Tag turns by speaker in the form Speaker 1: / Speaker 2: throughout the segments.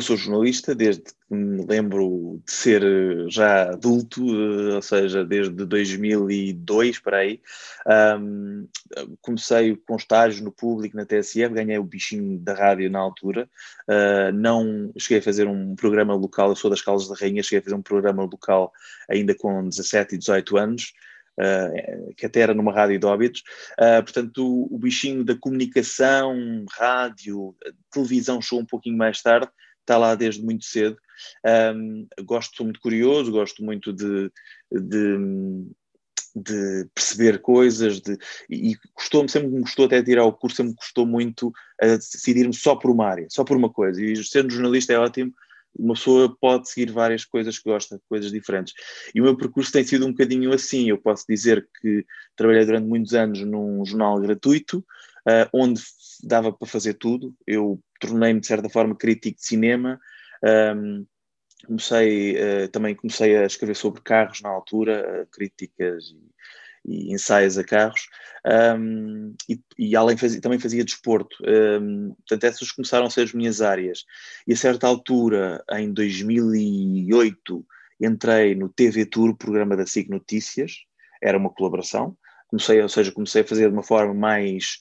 Speaker 1: Eu sou jornalista desde que me lembro de ser eh, já adulto, eh, ou seja, desde 2002 para aí. Um, comecei com estágio no público na TSF, ganhei o bichinho da rádio na altura. Uh, não cheguei a fazer um programa local, eu sou das Caldas da Rainha, cheguei a fazer um programa local ainda com 17 e 18 anos. Uh, que até era numa rádio de óbitos. Uh, portanto, o, o, bichinho da comunicação, rádio, televisão chegou um pouquinho mais tarde, está lá desde muito cedo. Um, gosto, sou muito curioso, gosto muito de, de, de perceber coisas de, e custou-me, sempre me gostou até tirar o curso, sempre me custou muito decidir-me só por uma área, só por uma coisa. E sendo jornalista é ótimo, uma pessoa pode seguir várias coisas que gosta, coisas diferentes. E o meu percurso tem sido um bocadinho assim. Eu posso dizer que trabalhei durante muitos anos num jornal gratuito, uh, onde dava para fazer tudo. Eu tornei-me, de certa forma, crítico de cinema. Um, comecei, uh, também comecei a escrever sobre carros na altura, uh, críticas e, e, ensaios a carros, um, e, e, além fazia, também fazia desporto. Um, portanto, essas começaram a ser as minhas áreas. E a certa altura, em 2008, entrei no TV Tour, programa da SIG Notícias, era uma colaboração. Comecei, ou seja, comecei a fazer de uma forma mais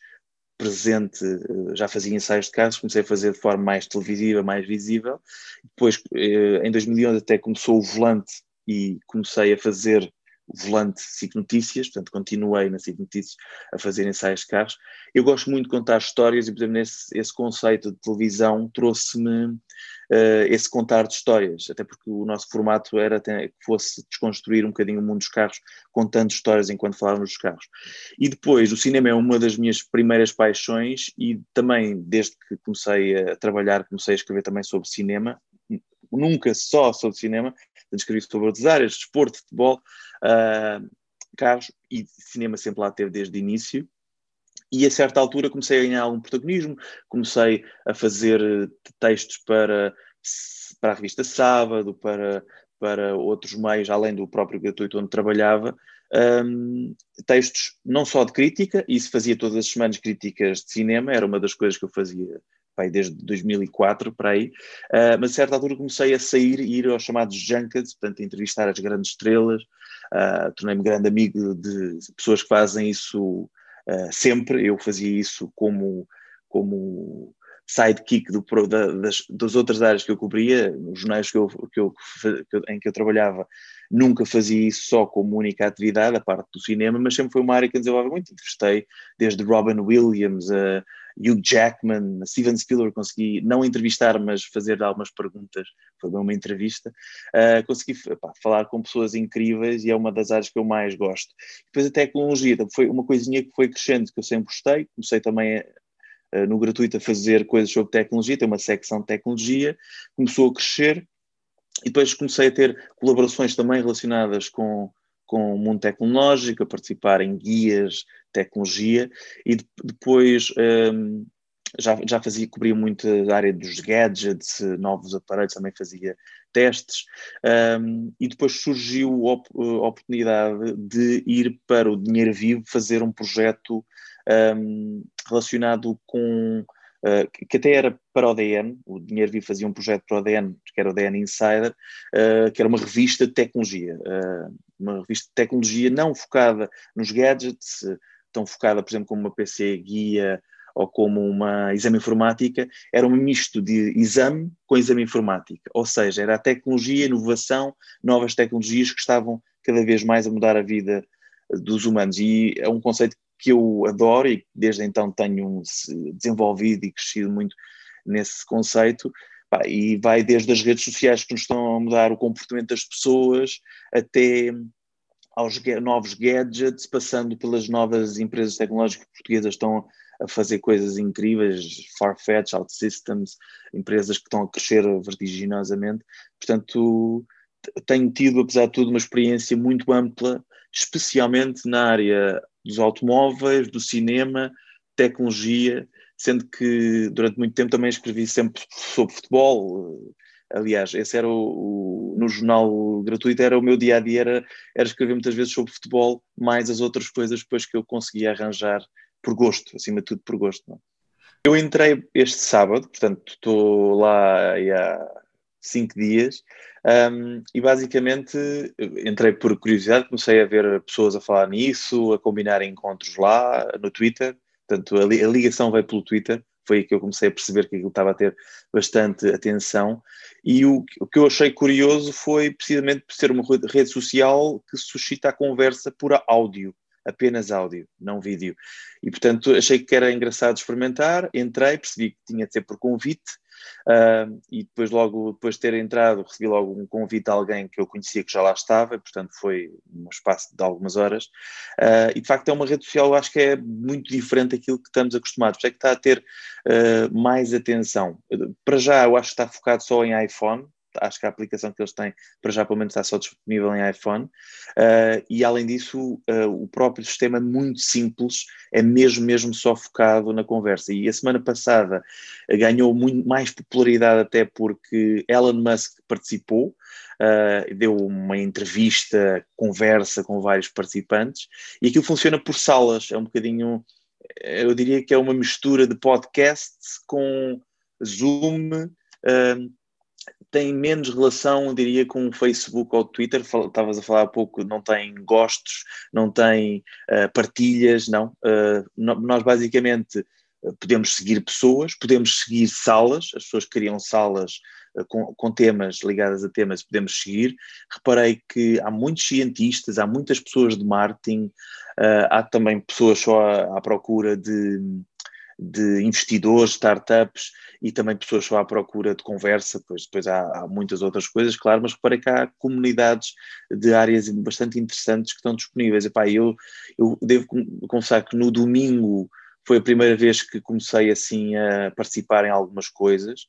Speaker 1: presente, eh, já fazia ensaios de casos, comecei a fazer de forma mais televisiva, mais visível. Depois, eh, em 2011, até começou o volante e comecei a fazer volante SIC Notícias, portanto, continuei na SIC Notícias a fazer ensaios de carros. Eu gosto muito de contar histórias e, por exemplo, nesse, esse conceito de televisão trouxe-me uh, esse contar de histórias, até porque o nosso formato era que fosse desconstruir um bocadinho o mundo dos carros, contando histórias enquanto falávamos dos carros. E depois, o cinema é uma das minhas primeiras paixões e também, desde que comecei a trabalhar, comecei a escrever também sobre cinema, nunca só sobre cinema, escrevi sobre outras áreas, desporto, futebol, uh, carros e cinema sempre lá teve desde o início. E a certa altura comecei a ganhar algum protagonismo, comecei a fazer eh, textos para, para a revista Sábado, para, para outros meios, além do próprio gratuito onde trabalhava, um, textos não só de crítica, se fazia todas as semanas críticas de cinema, era uma das coisas que eu fazia pai, desde 2004 para aí, uh, mas a certa altura comecei a sair e ir aos chamados junkets, portanto, entrevistar as grandes estrelas, uh, tornei-me grande amigo de pessoas que fazem isso uh, sempre. Eu fazia isso como, como sidekick do, da, das, das outras áreas que eu cobria, nos jornais que eu, que eu, em que eu trabalhava, nunca fazia isso só como única atividade, a parte do cinema, mas sempre foi uma área que eu desenvolvi muito. Entrevistei desde Robin Williams a Hugh Jackman, Steven Spielberg, consegui não entrevistar, mas fazer algumas perguntas, foi uma entrevista. Uh, consegui falar com pessoas incríveis e é uma das áreas que eu mais gosto. Depois a tecnologia, foi uma coisinha que foi crescendo, que eu sempre gostei. Comecei também uh, no gratuito a fazer coisas sobre tecnologia, tem uma secção de tecnologia, começou a crescer e depois comecei a ter colaborações também relacionadas com com o mundo tecnológico, a participar em guias tecnologia e de, depois um, já, já fazia, cobria muito a área dos gadgets, novos aparelhos, também fazia testes. Um, e depois surgiu a oportunidade de ir para o Dinheiro Vivo fazer um projeto um, relacionado com uh, que até era para o DN, o Dinheiro Vivo fazia um projeto para o DN, que era o DN Insider, uh, que era uma revista de tecnologia, uh, uma revista de tecnologia não focada nos gadgets, tão focada, por exemplo, como uma PC guia ou como uma exame informática, era um misto de exame com exame informática, ou seja, era a tecnologia, inovação, novas tecnologias que estavam cada vez mais a mudar a vida dos humanos. E é um conceito que eu adoro e desde então tenho desenvolvido e crescido muito nesse conceito. e vai desde as redes sociais que nos estão a mudar o comportamento das pessoas até aos novos gadgets, passando pelas novas empresas tecnológicas portuguesas estão a fazer coisas incríveis, Farfetch, OutSystems, empresas que estão a crescer vertiginosamente. Portanto, tenho tido, apesar de tudo, uma experiência muito ampla, especialmente na área dos automóveis, do cinema, tecnologia, sendo que durante muito tempo também escrevi sempre sobre futebol. Aliás, esse era o, o no jornal gratuito, era o meu dia a dia, era, era escrever muitas vezes sobre futebol, mais as outras coisas depois que eu conseguia arranjar por gosto, acima de tudo por gosto. Não? É? Eu entrei este sábado, portanto estou lá há cinco dias. Um, e basicamente entrei por curiosidade, comecei a ver pessoas a falar nisso, a combinar encontros lá no Twitter, portanto a, li a ligação veio pelo Twitter, foi aí que eu comecei a perceber que aquilo estava a ter bastante atenção. E o, o que eu achei curioso foi precisamente por ser uma rede social que suscita a conversa por áudio, apenas áudio, não vídeo. E portanto achei que era engraçado experimentar, entrei, percebi que tinha de ser por convite Uh, e depois, logo depois de ter entrado, recebi logo um convite a alguém que eu conhecia que já lá estava, e, portanto foi um espaço de algumas horas. Uh, e de facto é uma rede social, eu acho que é muito diferente daquilo que estamos acostumados, é que está a ter uh, mais atenção. Para já, eu acho que está focado só em iPhone, acho que a aplicação que eles têm, para já pelo menos está só disponível em iPhone, uh, e além disso, uh, o próprio sistema é muito simples, é mesmo, mesmo só focado na conversa. E a semana passada uh, ganhou muito mais popularidade até porque Elon Musk participou, deu uma entrevista, conversa com vários participantes, e aquilo funciona por salas, é um bocadinho, eu diria que é uma mistura de podcast com Zoom, tem menos relação, diria, com o Facebook ou o Twitter. Estavas a falar há pouco, não tem gostos, não tem uh, partilhas, não. Uh, nós basicamente uh, podemos seguir pessoas, podemos seguir salas, as pessoas criam salas com, com, temas ligadas a temas, podemos seguir. Reparei que há muitos cientistas, há muitas pessoas de marketing, há também pessoas só à, à procura de de investidores, startups e também pessoas só à procura de conversa, pois depois há, há, muitas outras coisas, claro, mas reparei que há comunidades de áreas bastante interessantes que estão disponíveis. Epá, eu, eu devo confessar que no domingo foi a primeira vez que comecei assim a participar em algumas coisas.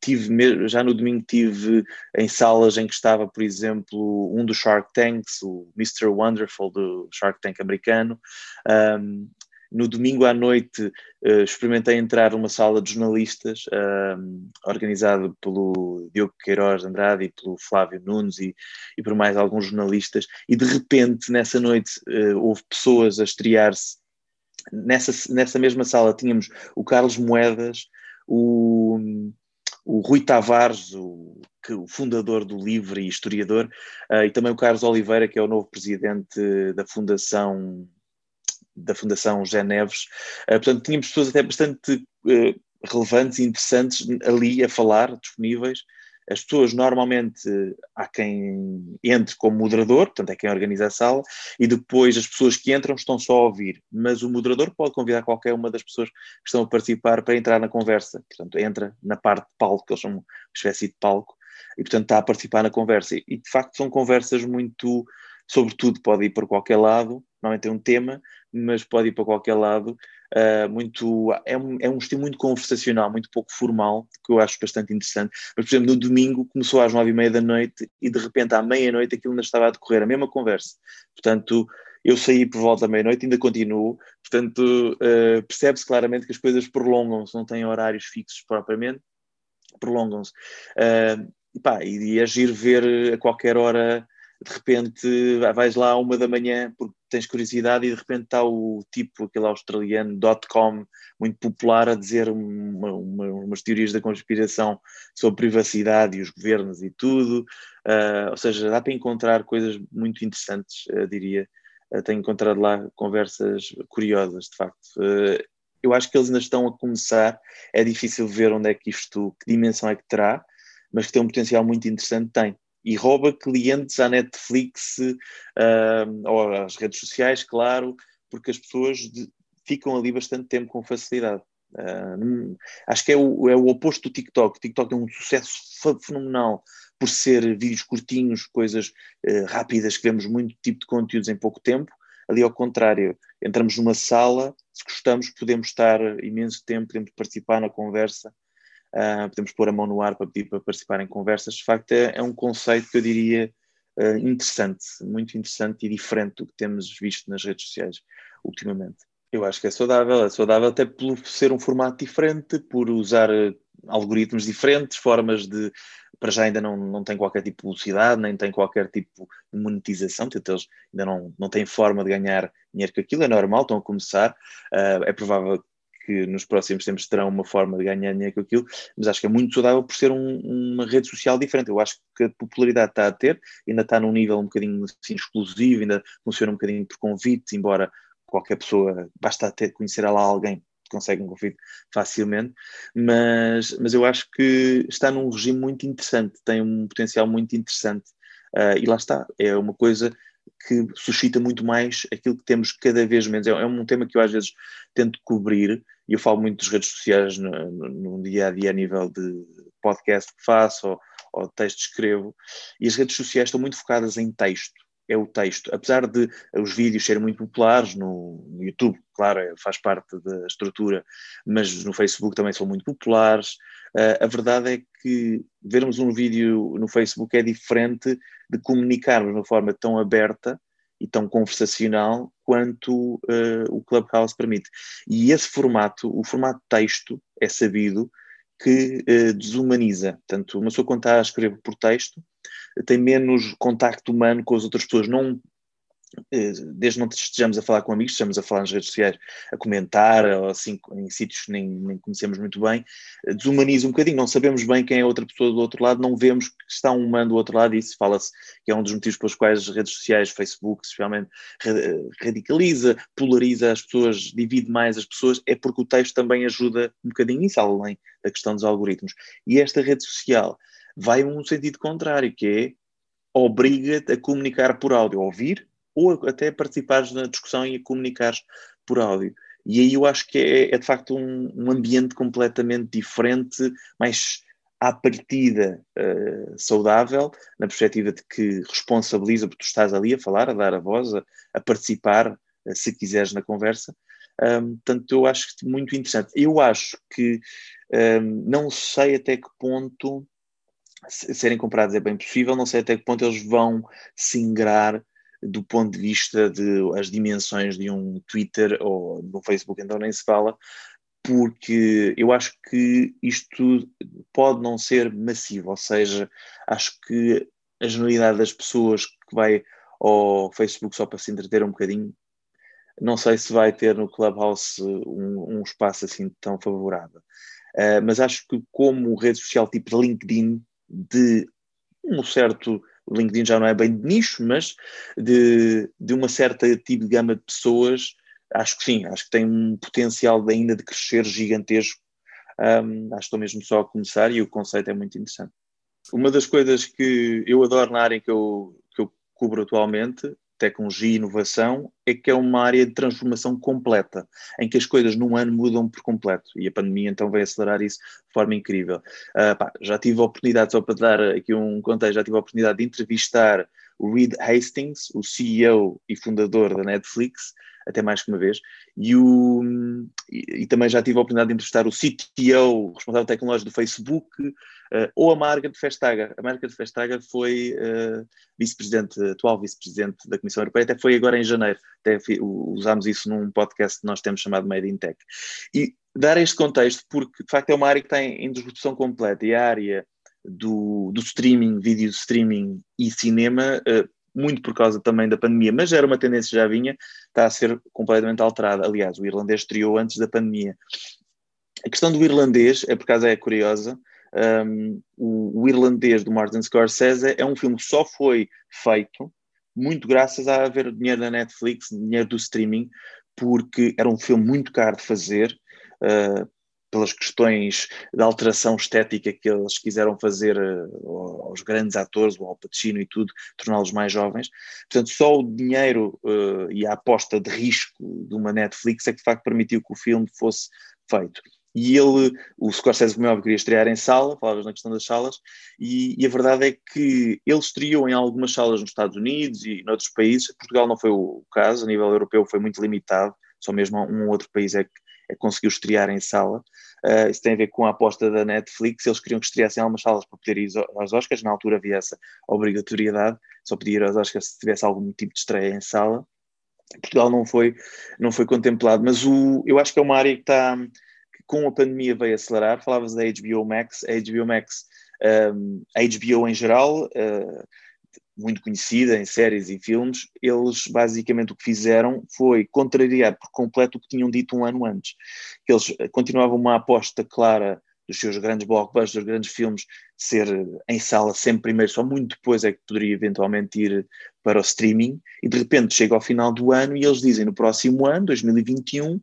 Speaker 1: Tive já no domingo tive em salas em que estava, por exemplo, um dos Shark Tanks, o Mr. Wonderful do Shark Tank americano. Um, no domingo à noite uh, experimentei entrar numa sala de jornalistas uh, organizado pelo Diogo Queiroz Andrade e pelo Flávio Nunes e, e por mais alguns jornalistas. E de repente nessa noite uh, houve pessoas a estrear-se. Nessa, nessa mesma sala tínhamos o Carlos Moedas o, o Rui Tavares o, que, o fundador do Livre e historiador uh, e também o Carlos Oliveira que é o novo presidente da Fundação da Fundação José Neves. Uh, portanto, tínhamos pessoas até bastante uh, relevantes e interessantes ali a falar, disponíveis. As pessoas normalmente há quem entre como moderador, portanto é quem organiza a sala, e depois as pessoas que entram estão só a ouvir, mas o moderador pode convidar qualquer uma das pessoas que estão a participar para entrar na conversa. Portanto, entra na parte de palco, que eles chamam uma espécie de palco, e portanto está a participar na conversa. E de facto são conversas muito, sobretudo pode ir por qualquer lado, normalmente tem um tema, mas pode ir para qualquer lado. Uh, muito, é, um, é um estilo muito conversacional, muito pouco formal, que eu acho bastante interessante. Mas, por exemplo, no domingo começou às nove e meia da noite e de repente à meia-noite aquilo ainda estava a decorrer, a mesma conversa. Portanto, eu saí por volta da meia-noite, ainda continuo. Portanto, uh, percebe-se claramente que as coisas prolongam-se, não têm horários fixos propriamente, prolongam-se. Uh, e, pá, e agir ver a qualquer hora de repente vais lá uma da manhã porque tens curiosidade e de repente está o tipo, aquele australiano, .com, muito popular a dizer uma, uma, umas teorias da conspiração sobre privacidade e os governos e tudo, uh, ou seja, dá para encontrar coisas muito interessantes, uh, diria, uh, tenho encontrado lá conversas curiosas, de facto. eu acho que eles ainda estão a começar, é difícil ver onde é que isto, que dimensão é que terá, mas que tem um potencial muito interessante, tem e rouba clientes à Netflix uh, ou às redes sociais, claro, porque as pessoas de, ficam ali bastante tempo com facilidade. Uh, acho que é o, é o oposto do TikTok. O TikTok é um sucesso fenomenal por ser vídeos curtinhos, coisas uh, rápidas, que vemos muito tipo de conteúdos em pouco tempo. Ali, ao contrário, entramos numa sala, se gostamos, podemos estar imenso tempo, podemos participar na conversa, uh, podemos pôr a mão no ar para pedir para participar em conversas. De facto, é, é um conceito que eu diria uh, interessante, muito interessante e diferente do que temos visto nas redes sociais ultimamente. Eu acho que é saudável, é saudável até por ser um formato diferente, por usar uh, algoritmos diferentes, formas de. Para já ainda não, não tem qualquer tipo de publicidade, nem tem qualquer tipo de monetização, portanto, eles ainda não, não têm forma de ganhar dinheiro com aquilo, é normal, estão a começar. Uh, é provável que nos próximos tempos terão uma forma de ganhar dinheiro com aquilo, mas acho que é muito saudável por ser um, uma rede social diferente. Eu acho que a popularidade está a ter, ainda está num nível um bocadinho assim, exclusivo, ainda funciona um bocadinho por convite, embora qualquer pessoa, basta ter, conhecer lá alguém consegue um convite facilmente, mas, mas eu acho que está num regime muito interessante, tem um potencial muito interessante uh, e lá está, é uma coisa que suscita muito mais aquilo que temos cada vez menos. É, é, um tema que eu às vezes tento cobrir, e eu falo muito das redes sociais no, no, no dia a dia a nível de podcast que faço ou, ou texto que escrevo, e as redes sociais estão muito focadas em texto. É o texto. Apesar de os vídeos serem muito populares no, no YouTube, claro, é, faz parte da estrutura, mas no Facebook também são muito populares. Uh, a verdade é que vermos um vídeo no Facebook é diferente de comunicarmos de uma forma tão aberta e tão conversacional quanto uh, o Clubhouse permite. E esse formato, o formato texto, é sabido que uh, desumaniza. Portanto, uma pessoa quando está a escrever por texto tem menos contacto humano com as outras pessoas, não eh, desde não estejamos a falar com amigos, estamos a falar nas redes sociais, a comentar, ou assim, em sítios que nem, nem conhecemos muito bem, eh, desumaniza um bocadinho, não sabemos bem quem é a outra pessoa do outro lado, não vemos que está um humano do outro lado, e isso fala-se que é um dos motivos pelos quais as redes sociais, Facebook, especialmente, eh, radicaliza, polariza as pessoas, divide mais as pessoas, é porque o texto também ajuda um bocadinho isso, além da questão dos algoritmos. E esta rede social vai um sentido contrário, que é obriga-te a comunicar por áudio, a ouvir, ou até participares na discussão e a comunicares por áudio. E aí eu acho que é, é de facto um, um, ambiente completamente diferente, mais à partida uh, saudável, na perspectiva de que responsabiliza, porque tu estás ali a falar, a dar a voz, a, a participar, uh, se quiseres, na conversa. Um, portanto, eu acho muito interessante. Eu acho que um, não sei até que ponto serem comprados é bem possível, não sei até que ponto eles vão se ingrar do ponto de vista de as dimensões de um Twitter ou no Facebook, então nem se fala, porque eu acho que isto pode não ser massivo, ou seja, acho que a generalidade das pessoas que vai ao Facebook só para se entreter um bocadinho, não sei se vai ter no Clubhouse um, um espaço assim tão favorável. Uh, mas acho que como rede social tipo LinkedIn, de um certo o LinkedIn já não é bem de nicho, mas de, de uma certa tipo de gama de pessoas, acho que sim, acho que tem um potencial ainda de crescer gigantesco. Um, acho que estou mesmo só a começar e o conceito é muito interessante. Uma das coisas que eu adoro na área que eu, que eu cubro atualmente tecnologia e inovação é que é uma área de transformação completa, em que as coisas num ano mudam por completo e a pandemia então vai acelerar isso de forma incrível. Uh, pá, já tive a oportunidade, só para dar aqui um contexto, já tive a oportunidade de entrevistar o Reed Hastings, o CEO e fundador da Netflix, até mais que uma vez, e, o, e, e, também já tive a oportunidade de entrevistar o CTO, responsável tecnológico do Facebook, uh, ou a Margaret Vestager. A Margaret Vestager foi uh, vice-presidente, atual vice-presidente da Comissão Europeia, até foi agora em janeiro, até usámos isso num podcast que nós temos chamado Made in Tech. E dar este contexto, porque de facto é uma área que tem em disrupção completa, e a área do, do streaming, vídeo streaming e cinema, uh, muito por causa também da pandemia, mas era uma tendência que já vinha, está a ser completamente alterada. Aliás, o irlandês estreou antes da pandemia. A questão do irlandês, é por acaso é curiosa, um, o, o, irlandês do Martin Scorsese é um filme que só foi feito muito graças a haver dinheiro da Netflix, dinheiro do streaming, porque era um filme muito caro de fazer, uh, pelas questões da alteração estética que eles quiseram fazer uh, aos grandes atores, o Al Pacino e tudo, torná-los mais jovens. Portanto, só o dinheiro uh, e a aposta de risco de uma Netflix é que de facto permitiu que o filme fosse feito. e ele, o Scorsese, como é óbvio, queria estrear em sala, falavas na questão das salas, e, e, a verdade é que ele estreou em algumas salas nos Estados Unidos e em outros países. Portugal não foi o caso, a nível europeu foi muito limitado, só mesmo um outro país é que conseguiu estrear em sala. Uh, isso tem a ver com a aposta da Netflix, eles queriam que estreassem em algumas salas para poder ir aos Oscars, na altura havia essa obrigatoriedade, só podia ir aos Oscars se tivesse algum tipo de estreia em sala. Portugal não foi, não foi contemplado, mas o, eu acho que é uma área que está com a pandemia veio acelerar. Falavas da HBO Max, a HBO Max, um, a HBO em geral, uh, muito conhecida em séries e filmes, eles basicamente o que fizeram foi contrariar por completo o que tinham dito um ano antes. Eles continuavam uma aposta clara dos seus grandes blockbusters, grandes filmes, ser em sala sempre primeiro, só muito depois é que poderia eventualmente ir para o streaming, e de repente chega ao final do ano e eles dizem no próximo ano, 2021,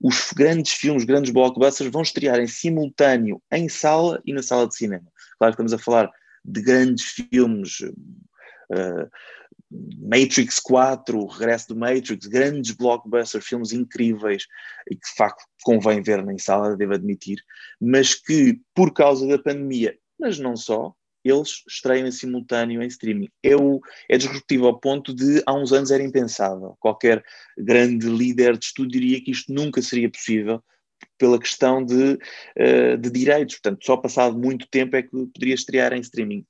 Speaker 1: os grandes filmes, grandes blockbusters vão estrear em simultâneo em sala e na sala de cinema. Claro que estamos a falar de grandes filmes, Matrix 4, o regresso do Matrix, grandes blockbusters, filmes incríveis e que de facto convém ver em sala, devo admitir, mas que por causa da pandemia, mas não só, eles estreiam em simultâneo em streaming. É, o, é disruptivo ao ponto de há uns anos era impensável. Qualquer grande líder de estudo diria que isto nunca seria possível pela questão de, uh, de direitos. Portanto, só passado muito tempo é que poderia estrear em streaming.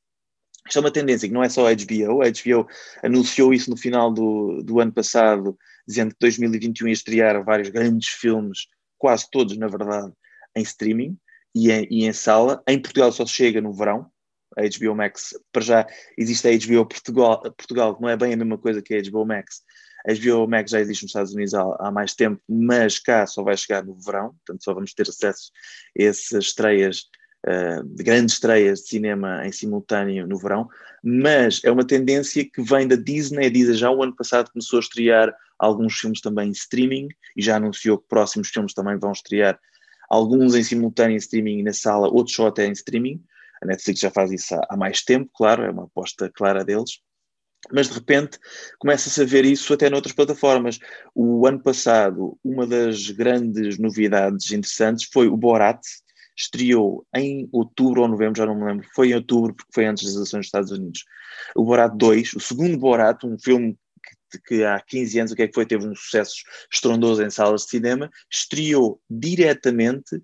Speaker 1: Isto é uma tendência que não é só a HBO. A HBO anunciou isso no final do, do ano passado, dizendo que 2021 ia estrear vários grandes filmes, quase todos, na verdade, em streaming e em, e em sala. Em Portugal só chega no verão, a HBO Max, para já existe a HBO Portugal, Portugal, que não é bem a mesma coisa que a HBO Max. A HBO Max já existe nos Estados Unidos há, há, mais tempo, mas cá só vai chegar no verão, portanto só vamos ter acesso a essas estreias, uh, grandes estreias de cinema em simultâneo no verão, mas é uma tendência que vem da Disney, a Disney já o ano passado começou a estrear alguns filmes também em streaming e já anunciou que próximos filmes também vão estrear alguns em simultâneo em streaming na sala, outros só até em streaming, a Netflix já faz isso há, há mais tempo, claro, é uma aposta clara deles. Mas de repente começa-se a ver isso até noutras plataformas. O ano passado, uma das grandes novidades interessantes foi o Borat, estreou em outubro ou novembro, já não me lembro, foi em outubro porque foi antes das eleições dos Estados Unidos. O Borat 2, o segundo Borat, um filme que, que há 15 anos o que é que foi, teve um sucesso estrondoso em salas de cinema, estreou diretamente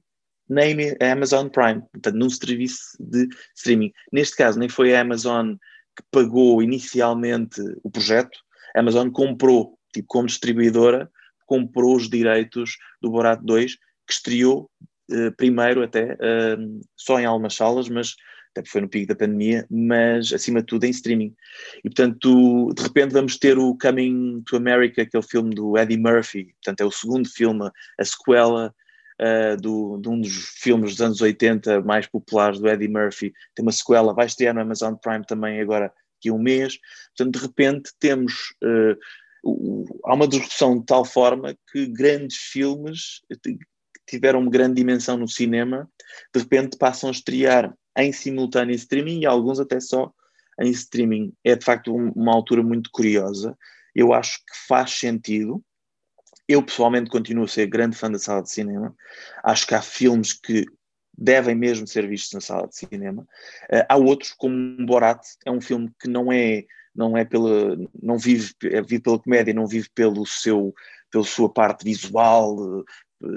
Speaker 1: na Amazon Prime, portanto, num serviço de streaming. Neste caso, nem foi a Amazon que pagou inicialmente o projeto, a Amazon comprou, tipo, como distribuidora, comprou os direitos do Borat 2, que estreou primeiro até eh, só em algumas salas, mas até foi no pico da pandemia, mas acima de tudo em streaming. E portanto, de repente vamos ter o Coming to America, que é o filme do Eddie Murphy, portanto é o segundo filme, a sequela uh, do, de um dos filmes dos anos 80 mais populares do Eddie Murphy, tem uma sequela, vai estrear no Amazon Prime também agora aqui um mês, portanto de repente temos uh, o, há uma disrupção de tal forma que grandes filmes tiveram uma grande dimensão no cinema, de repente passam a estrear em simultâneo em streaming e alguns até só em streaming. É de facto uma altura muito curiosa. Eu acho que faz sentido, eu pessoalmente continuo a ser grande fã da sala de cinema. Acho que há filmes que devem mesmo ser vistos na sala de cinema. Uh, há outros, como Borat, é um filme que não é não é pela não vive é, vive pela comédia, não vive pelo seu pela sua parte visual,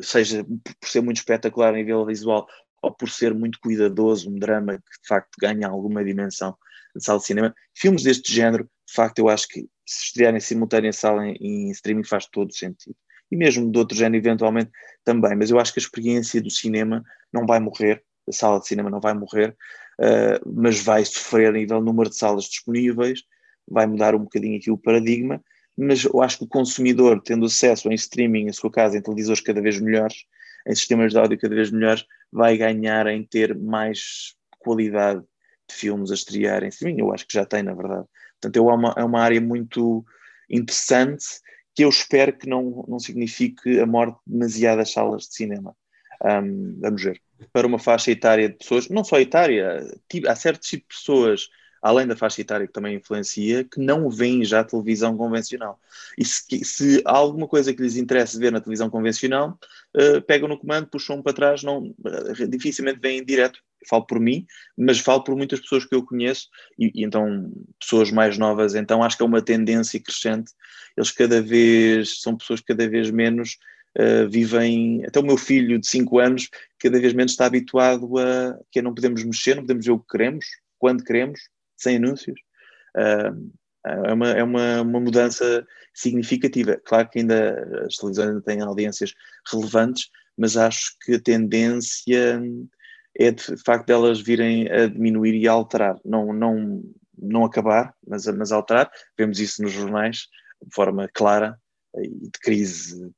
Speaker 1: seja por ser muito espetacular a nível visual ou por ser muito cuidadoso, um drama que de facto ganha alguma dimensão de sala de cinema. Filmes deste género, de facto, eu acho que se estrearem simultâneo em sala em, em streaming faz todo sentido. E mesmo de outro género, eventualmente, também. Mas eu acho que a experiência do cinema não vai morrer, a sala de cinema não vai morrer, uh, mas vai sofrer a nível número de salas disponíveis, vai mudar um bocadinho aqui o paradigma, mas eu acho que o consumidor, tendo acesso em streaming, em sua casa, em televisores cada vez melhores, em sistemas de áudio cada vez melhores, vai ganhar em ter mais qualidade de filmes a estrear em streaming. Eu acho que já tem, na verdade. Portanto, é uma, é uma área muito interessante que eu espero que não, não signifique a morte de demasiadas salas de cinema. Um, vamos ver. Para uma faixa etária de pessoas, não só etária, tipo, há certos tipos de pessoas além da faixa etária que também influencia, que não veem já televisão convencional. E se, se há alguma coisa que lhes interessa ver na televisão convencional, uh, pegam no comando, puxam para trás, não, uh, dificilmente vêm direto. Falo por mim, mas falo por muitas pessoas que eu conheço, e, e, então pessoas mais novas, então acho que é uma tendência crescente. Eles cada vez, são pessoas cada vez menos Uh, vivem, até o meu filho de 5 anos, cada vez menos está habituado a que não podemos mexer, não podemos ver o que queremos, quando queremos, sem anúncios. Uh, é uma, é uma, uma mudança significativa. Claro que ainda as televisões ainda têm audiências relevantes, mas acho que a tendência é de facto delas virem a diminuir e a alterar, não, não, não acabar, mas, mas alterar. Vemos isso nos jornais de forma clara e de crise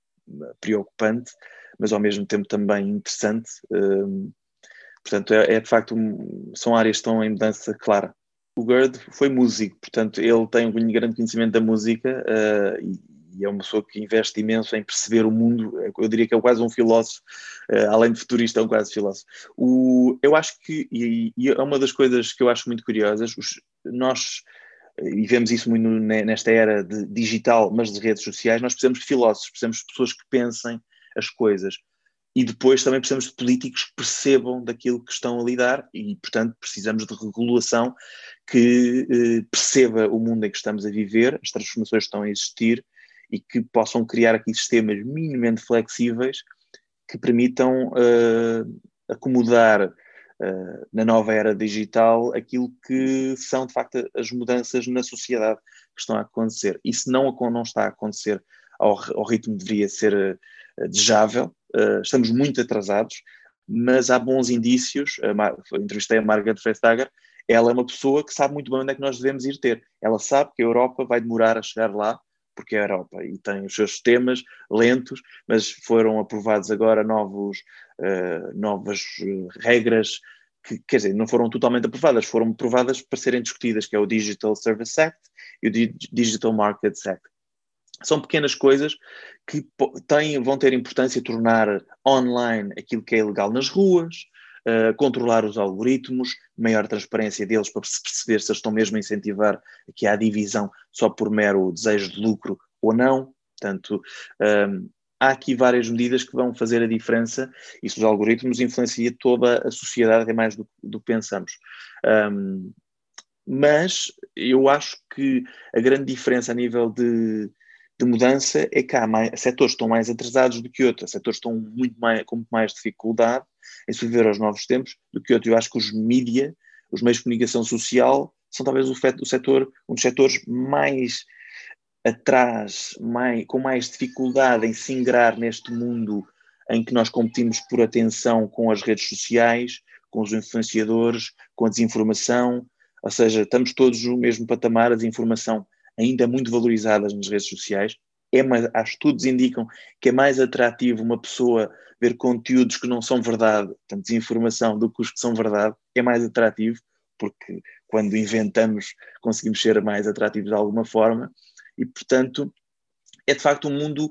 Speaker 1: preocupante, mas ao mesmo tempo também interessante. Portanto, é, é de facto, são áreas que estão em mudança clara. O Gerd foi músico, portanto, ele tem um grande conhecimento da música uh, e, e, é uma pessoa que investe imenso em perceber o mundo. Eu diria que é quase um filósofo, uh, além de futurista, é um quase filósofo. O, eu acho que, e, e, é uma das coisas que eu acho muito curiosas, os, nós e vemos isso muito nesta era digital, mas de redes sociais, nós precisamos de filósofos, precisamos de pessoas que pensem as coisas. E depois também precisamos de políticos que percebam daquilo que estão a lidar e, portanto, precisamos de regulação que eh, perceba o mundo em que estamos a viver, as transformações que estão a existir e que possam criar aqui sistemas minimamente flexíveis que permitam uh, acomodar uh, na nova era digital aquilo que são, de facto, as mudanças na sociedade que estão a acontecer. Isso não, não está a acontecer ao, ao ritmo que deveria ser uh, desejável, uh, estamos muito atrasados, mas há bons indícios. Entrevistei a Margaret Vestager, ela é uma pessoa que sabe muito bem onde é que nós devemos ir ter. Ela sabe que a Europa vai demorar a chegar lá, porque é a Europa e tem os seus sistemas lentos, mas foram aprovados agora novos, uh, novas regras que, quer dizer, não foram totalmente aprovadas, foram aprovadas para serem discutidas, que é o Digital Service Act e o Digital Markets Act. São pequenas coisas que têm, vão ter importância tornar online aquilo que é ilegal nas ruas, uh, controlar os algoritmos, maior transparência deles para se perceber se eles estão mesmo a incentivar que há divisão só por mero desejo de lucro ou não. Portanto, um, ehm, há aqui várias medidas que vão fazer a diferença e os algoritmos influenciam toda a sociedade, é mais do, do que pensamos. Um, ehm, mas eu acho que a grande diferença a nível de de mudança é que há mais, setores estão mais atrasados do que outros, setores estão muito mais, com muito mais dificuldade em sobreviver aos novos tempos do que outros. Eu acho que os mídia, os meios de comunicação social, são talvez o, o setor, um dos setores mais atrás, mais, com mais dificuldade em se ingrar neste mundo em que nós competimos por atenção com as redes sociais, com os influenciadores, com a desinformação, ou seja, estamos todos no mesmo patamar, a desinformação ainda muito valorizadas nas redes sociais. É mais, há estudos indicam que é mais atrativo uma pessoa ver conteúdos que não são verdade, portanto, desinformação, do que os que são verdade, é mais atrativo, porque quando inventamos conseguimos ser mais atrativos de alguma forma, e portanto é de facto um mundo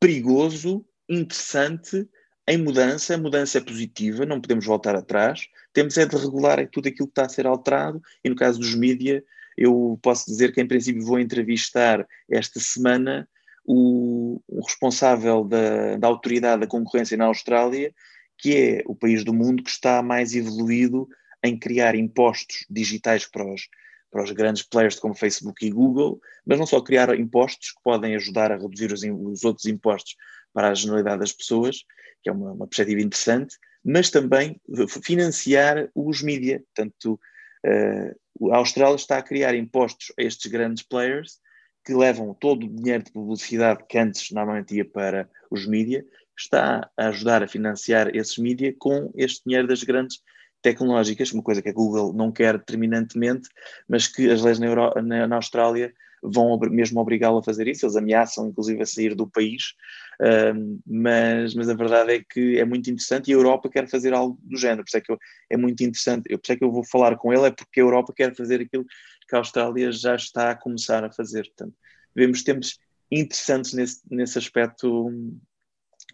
Speaker 1: perigoso, interessante, em mudança, a mudança é positiva, não podemos voltar atrás, temos é de regular tudo aquilo que está a ser alterado, e no caso dos mídias, eu posso dizer que, em princípio, vou entrevistar esta semana o, o responsável da, da autoridade da concorrência na Austrália, que é o país do mundo que está mais evoluído em criar impostos digitais para os, para os grandes players como Facebook e Google, mas não só criar impostos que podem ajudar a reduzir os, os outros impostos para a generalidade das pessoas, que é uma, uma perspectiva interessante, mas também financiar os mídia. Portanto, uh, a Austrália está a criar impostos a estes grandes players que levam todo o dinheiro de publicidade que antes normalmente ia para os mídia, está a ajudar a financiar esses mídia com este dinheiro das grandes tecnológicas, uma coisa que a Google não quer determinantemente, mas que as leis na, Euro, na, na Austrália vão mesmo obrigá-lo a fazer isso, eles ameaçam inclusive a sair do país, mas, mas a verdade é que é muito interessante e a Europa quer fazer algo do género, por isso é que eu, é muito interessante, eu, por isso é que eu vou falar com ele, é porque a Europa quer fazer aquilo que a Austrália já está a começar a fazer, portanto, vemos tempos interessantes nesse, nesse aspecto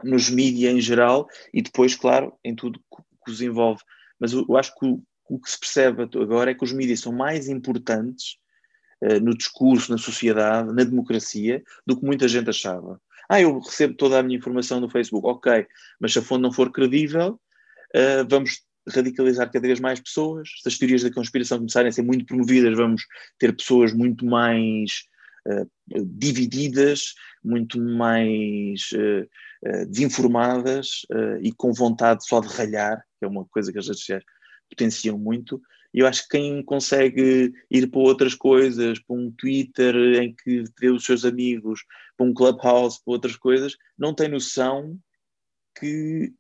Speaker 1: nos mídias em geral e depois, claro, em tudo que os envolve. Mas eu, eu acho que o, o que se percebe agora é que os mídias são mais importantes no discurso, na sociedade, na democracia, do que muita gente achava. Ah, eu recebo toda a minha informação no Facebook, ok, mas se a fonte não for credível, uh, vamos radicalizar cada vez mais pessoas. Se as teorias da conspiração começarem a ser muito promovidas, vamos ter pessoas muito mais uh, divididas, muito mais uh, uh, desinformadas e com vontade só de ralhar, que é uma coisa que as redes sociais potenciam muito. E eu acho que quem consegue ir para outras coisas, para um Twitter em que vê os seus amigos, para um Clubhouse, para outras coisas, não tem noção que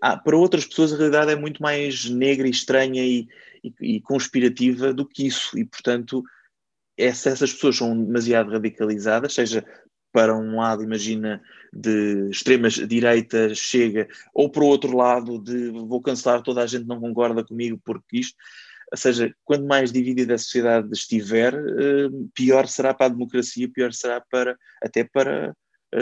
Speaker 1: ah, para outras pessoas a realidade é muito mais negra e estranha e, e, e conspirativa do que isso, e portanto essa, essas pessoas são demasiado radicalizadas, seja para um lado, imagina, de extremas direitas chega, ou para o outro lado de vou cancelar, toda a gente não concorda comigo porque isto, ou seja, quanto mais dividida a sociedade estiver, eh, pior será para a democracia, pior será para até para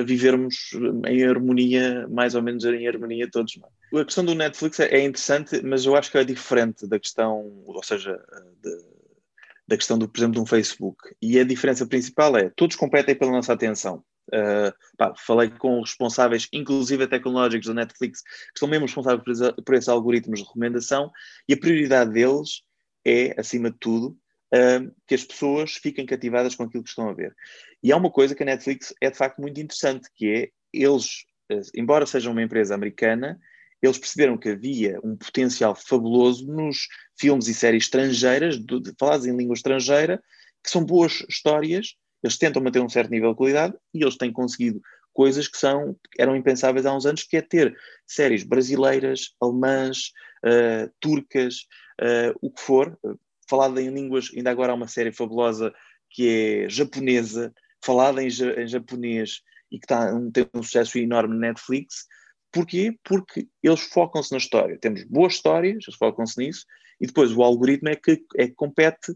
Speaker 1: vivermos em harmonia, mais ou menos em harmonia todos. É? A questão do Netflix é, é interessante, mas eu acho que é diferente da questão, ou seja, de, da questão, do, por exemplo, de um Facebook. E a diferença principal é, todos competem pela nossa atenção. Uh, pá, falei com responsáveis, inclusive tecnológicos da Netflix, que estão mesmo responsáveis por, por esses algoritmos de recomendação, e a prioridade deles é, acima de tudo, uh, que as pessoas fiquem cativadas com aquilo que estão a ver. E há uma coisa que a Netflix é de facto muito interessante, que é eles, uh, embora sejam uma empresa americana, eles perceberam que havia um potencial fabuloso nos filmes e séries estrangeiras, de, de, faladas em língua estrangeira, que são boas histórias, eles tentam manter um certo nível de qualidade e eles têm conseguido coisas que são, eram impensáveis há uns anos, que é ter séries brasileiras, alemãs, uh, turcas, uh, o que for, falada em línguas, ainda agora há uma série fabulosa que é japonesa, falada em, em japonês e que tá, tem um sucesso enorme na Netflix. Porquê? Porque eles focam-se na história. Temos boas histórias, eles focam-se nisso, e depois o algoritmo é que, é que compete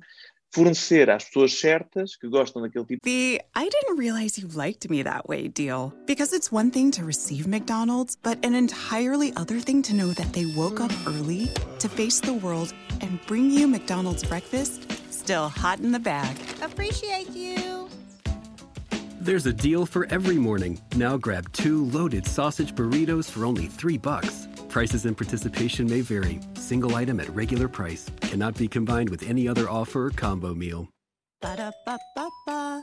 Speaker 1: fornecer às pessoas certas que gostam daquele tipo.
Speaker 2: The I didn't realize you liked me that way deal. Because it's one thing to receive McDonald's, but an entirely other thing to know that they woke up early to face the world and bring you McDonald's breakfast still hot in the bag.
Speaker 3: Appreciate you.
Speaker 4: There's a deal for every morning. Now grab two loaded sausage burritos for only three bucks. Prices and participation may vary. Single item at regular price cannot be combined with any other offer or combo meal.
Speaker 2: Ba-da-ba-ba-ba.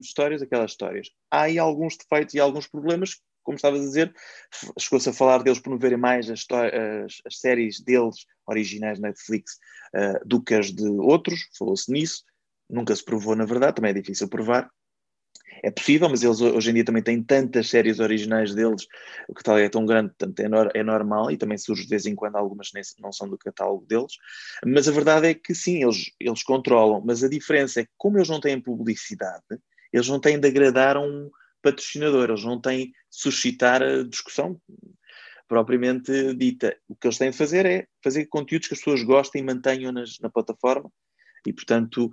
Speaker 1: Histórias, aquelas histórias. Há aí alguns defeitos e alguns problemas, como estavas a dizer, chegou-se a falar deles promoverem mais as, as, as séries deles originais na Netflix uh, do que as de outros, falou-se nisso, nunca se provou na verdade, também é difícil provar. É possível, mas eles hoje em dia também têm tantas séries originais deles, o catálogo é tão grande, portanto é, no, é normal e também surge de vez em quando algumas não são do catálogo deles. Mas a verdade é que sim, eles, eles controlam, mas a diferença é que, como eles não têm publicidade, eles não têm de agradar um patrocinador, eles não têm de suscitar a discussão propriamente dita. O que eles têm de fazer é fazer conteúdos que as pessoas gostem e mantenham nas, na plataforma e, portanto,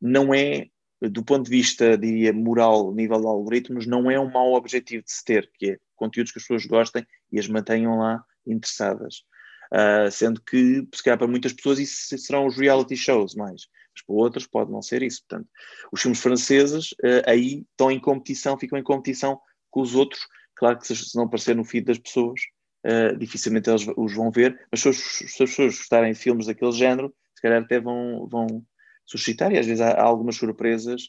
Speaker 1: não é, do ponto de vista, diria, moral, nível de algoritmos, não é um mau objetivo de se ter, que é conteúdos que as pessoas gostem e as mantenham lá interessadas. Uh, sendo que, se calhar, para muitas pessoas isso serão os reality shows mais, outras pode não ser isso. Portanto, os filmes franceses uh, aí estão em competição, ficam em competição com os outros Claro que se não aparecer no feed das pessoas, uh, dificilmente eles os vão ver, mas se, se as pessoas gostarem de filmes daquele género, se calhar até vão, vão suscitar, e às vezes há, há algumas surpresas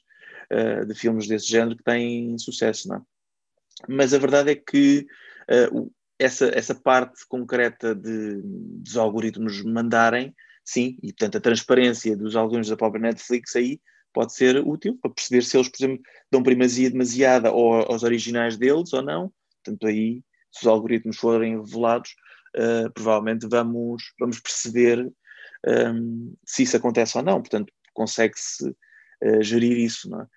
Speaker 1: uh, de filmes desse género que têm sucesso, não é? Mas a verdade é que essa, essa parte concreta de, dos algoritmos mandarem, sim, e portanto a transparência dos algoritmos da própria Netflix aí pode ser útil para perceber se eles, por exemplo, dão primazia demasiada aos originais deles ou não. Portanto, aí, se os algoritmos forem revelados, uh, provavelmente vamos, vamos perceber um, se isso acontece ou não. Portanto, consegue-se uh, gerir isso. Não é?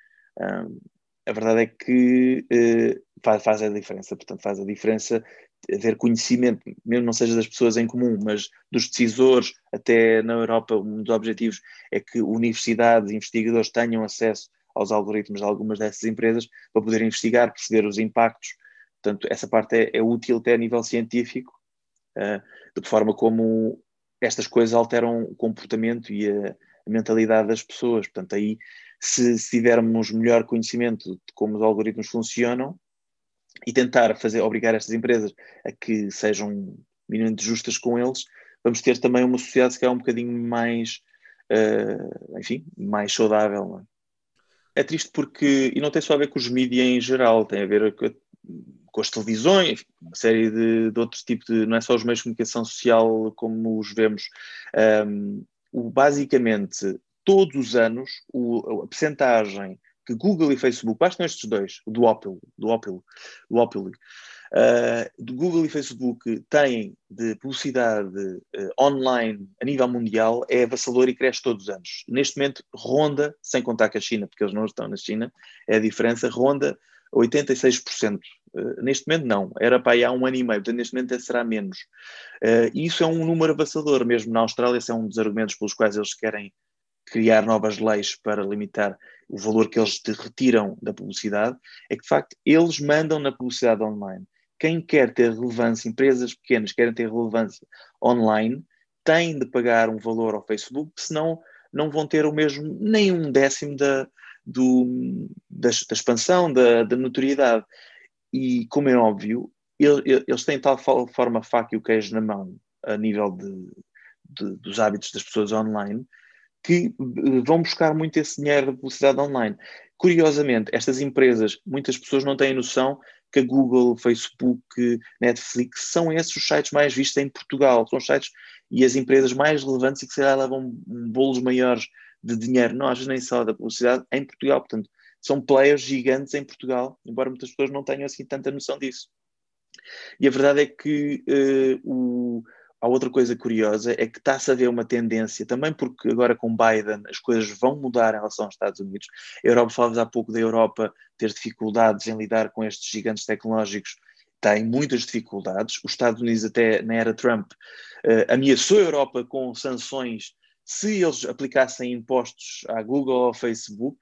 Speaker 1: um, a verdade é que uh, faz, faz, a diferença. Portanto, faz a diferença haver conhecimento, mesmo não seja das pessoas em comum, mas dos decisores, até na Europa, um dos objetivos é que universidades investigadores tenham acesso aos algoritmos de algumas dessas empresas para poder investigar, perceber os impactos. Portanto, essa parte é, é útil até a nível científico, uh, de forma como estas coisas alteram o comportamento e a, a mentalidade das pessoas. Portanto, aí, se, se, tivermos melhor conhecimento de como os algoritmos funcionam e tentar fazer, obrigar estas empresas a que sejam minimamente justas com eles, vamos ter também uma sociedade que é um bocadinho mais, uh, enfim, mais saudável. É? é? triste porque, e não tem só a ver com os mídias em geral, tem a ver com, com as televisões, uma série de, de outros tipos de, não é só os meios de comunicação social como os vemos. Um, o, basicamente, todos os anos, o, a percentagem que Google e Facebook, bastam estes dois, o duópilo, duópilo, duópilo uh, de Google e Facebook têm de publicidade uh, online a nível mundial é avassalador e cresce todos os anos. Neste momento, ronda, sem contar com a China, porque eles não estão na China, é a diferença, ronda 86%. Uh, neste momento não, era para aí há um ano e meio, portanto neste momento será menos. E isso é um número avassalador, mesmo na Austrália, esse é um dos argumentos pelos quais eles querem criar novas leis para limitar o valor que eles te retiram da publicidade, é que de facto eles mandam na publicidade online. Quem quer ter relevância, empresas pequenas querem ter relevância online, têm de pagar um valor ao Facebook, senão não vão ter o mesmo, nem um décimo da, do, da, da expansão, da, da, notoriedade. E, como é óbvio, ele, eles têm tal forma faca e o queijo na mão a nível de, de, dos hábitos das pessoas online que eh, vão buscar muito esse dinheiro da publicidade online. Curiosamente, estas empresas, muitas pessoas não têm noção que a Google, Facebook, Netflix são esses os sites mais vistos em Portugal. São os sites e as empresas mais relevantes e que se calhar levam bolos maiores de dinheiro, não às nem só da publicidade, em Portugal. Portanto, são players gigantes em Portugal, embora muitas pessoas não tenham assim tanta noção disso. E a verdade é que uh, o, há outra coisa curiosa, é que está-se a ver uma tendência, também porque agora com Biden as coisas vão mudar em relação aos Estados Unidos. A Europa, falavas há pouco da Europa ter dificuldades em lidar com estes gigantes tecnológicos, tem muitas dificuldades. Os Estados Unidos, até na era Trump, uh, ameaçou a Europa com sanções se eles aplicassem impostos à Google ou ao Facebook,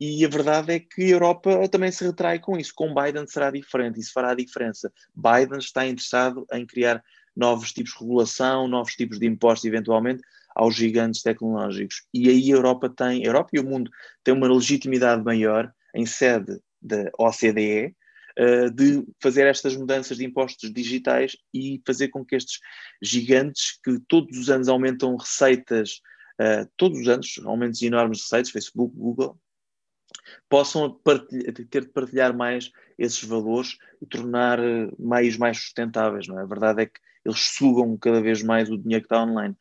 Speaker 1: e a verdade é que a Europa também se retrai com isso. Com Biden será diferente, isso fará a diferença. Biden está interessado em criar novos tipos de regulação, novos tipos de impostos, eventualmente, aos gigantes tecnológicos. E aí a Europa tem, a Europa e o mundo têm uma legitimidade maior em sede da OCDE, uh, de fazer estas mudanças de impostos digitais e fazer com que estes gigantes que todos os anos aumentam receitas, uh, todos os anos, aumentos enormes de receitas, Facebook, Google, possam ter de partilhar mais esses valores e tornar eh, meios mais sustentáveis, não é? A verdade é que eles sugam cada vez mais o dinheiro que está online.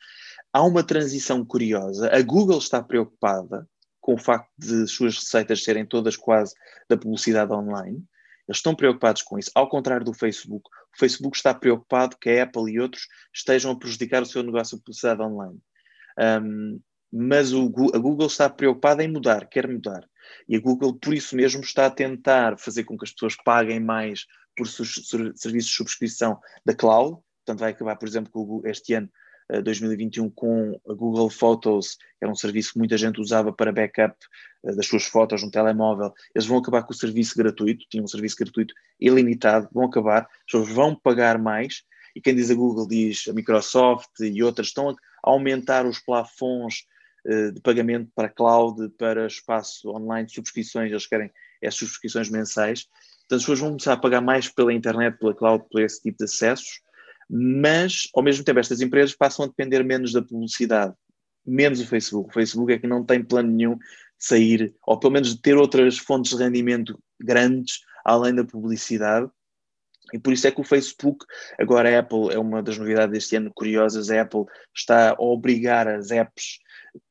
Speaker 1: Há uma transição curiosa. A Google está preocupada com o facto de suas receitas serem todas quase da publicidade online. Eles estão preocupados com isso. Ao contrário do Facebook, o Facebook está preocupado que a Apple e outros estejam a prejudicar o seu negócio de publicidade online. Um, mas o, a Google está preocupada em mudar, quer mudar. E a Google, por isso mesmo, está a tentar fazer com que as pessoas paguem mais por serviços de subscrição da cloud. Portanto, vai acabar, por exemplo, este ano 2021 com a Google Photos, que era um serviço que muita gente usava para backup uh, das suas fotos no telemóvel, eles vão acabar com o serviço gratuito, tinham um serviço gratuito ilimitado, vão acabar, as pessoas vão pagar mais, e quem diz a Google diz a Microsoft e outras estão a aumentar os plafons de pagamento para cloud, para espaço online subscrições, eles querem as subscrições mensais, então as pessoas vão começar a pagar mais pela internet, pela cloud, por esse tipo de acessos, mas ao mesmo tempo estas empresas passam a depender menos da publicidade, menos o Facebook. O Facebook é que não tem plano nenhum de sair, ou pelo menos de ter outras fontes de rendimento grandes além da publicidade. E por isso é que o Facebook, agora a Apple é uma das novidades deste ano curiosas, a Apple está a obrigar as apps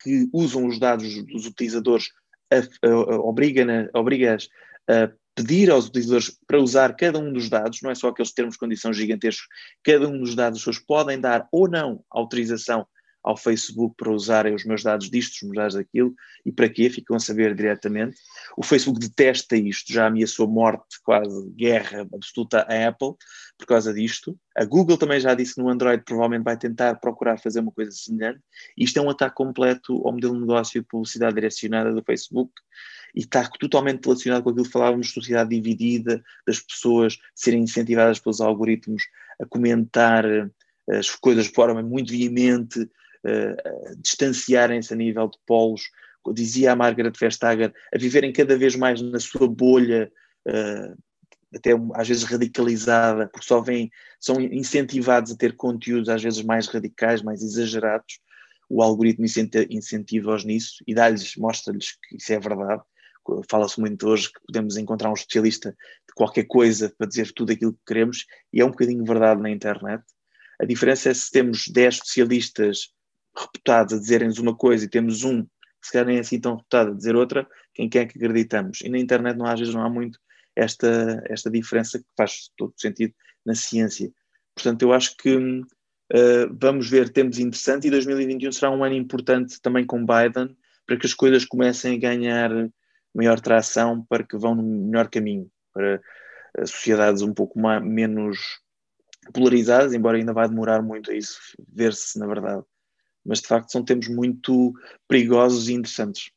Speaker 1: que usam os dados dos utilizadores, a, a, a, obriga-as obriga a pedir aos utilizadores para usar cada um dos dados, não é só aqueles termos de condição gigantescos, cada um dos dados, pessoas podem dar ou não autorização ao Facebook para usarem os meus dados disto, os meus dados daquilo, e para quê? Ficam a saber diretamente. O Facebook detesta isto, já ameaçou morte, quase guerra absoluta à Apple por causa disto. A Google também já disse que no Android provavelmente vai tentar procurar fazer uma coisa semelhante. Isto é um ataque completo ao modelo de negócio de publicidade direcionada do Facebook e está totalmente relacionado com aquilo que falávamos de sociedade dividida, das pessoas serem incentivadas pelos algoritmos a comentar eh, as coisas de forma muito veemente, distanciarem-se a nível de polos, dizia a Margaret Vestager, a viverem cada vez mais na sua bolha, uh, até às vezes radicalizada, porque só vêm, são incentivados a ter conteúdos às vezes mais radicais, mais exagerados. O algoritmo incentiva-os nisso e dá-lhes, mostra-lhes que isso é verdade fala-se muito hoje que podemos encontrar um especialista de qualquer coisa para dizer tudo aquilo que queremos, e é um bocadinho verdade na internet. A diferença é se temos 10 especialistas reputados a dizerem-nos uma coisa e temos um que se calhar nem é assim tão reputado a dizer outra, quem quer que acreditamos. E na internet não, às vezes não há muito esta, esta diferença que faz todo sentido na ciência. Portanto, eu acho que uh, vamos ver tempos interessantes e 2021 será um ano importante também com Biden para que as coisas comecem a ganhar maior tração para que vão no melhor caminho, para sociedades um pouco mais, menos polarizadas, embora ainda vá demorar muito a isso ver-se, na verdade. Mas de facto são tempos muito perigosos e interessantes.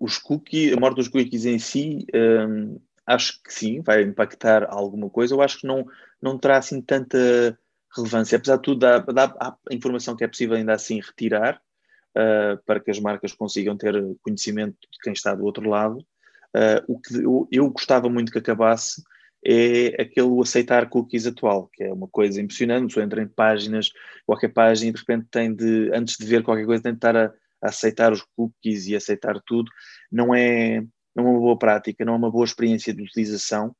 Speaker 1: Os cookies, a morte dos cookies em si, hum, acho que sim, vai impactar alguma coisa. Eu acho que não, não terá assim tanta relevância. Apesar de tudo, dá, dá a informação que é possível ainda assim retirar, uh, para que as marcas consigam ter conhecimento de quem está do outro lado. Uh, o que eu, eu, gostava muito que acabasse é aquele aceitar cookies atual, que é uma coisa impressionante. Você entra em páginas, qualquer página, e de repente tem de, antes de ver qualquer coisa, tem de estar a, a aceitar os cookies e aceitar tudo. Não é, não é uma boa prática, não é uma boa experiência de utilização.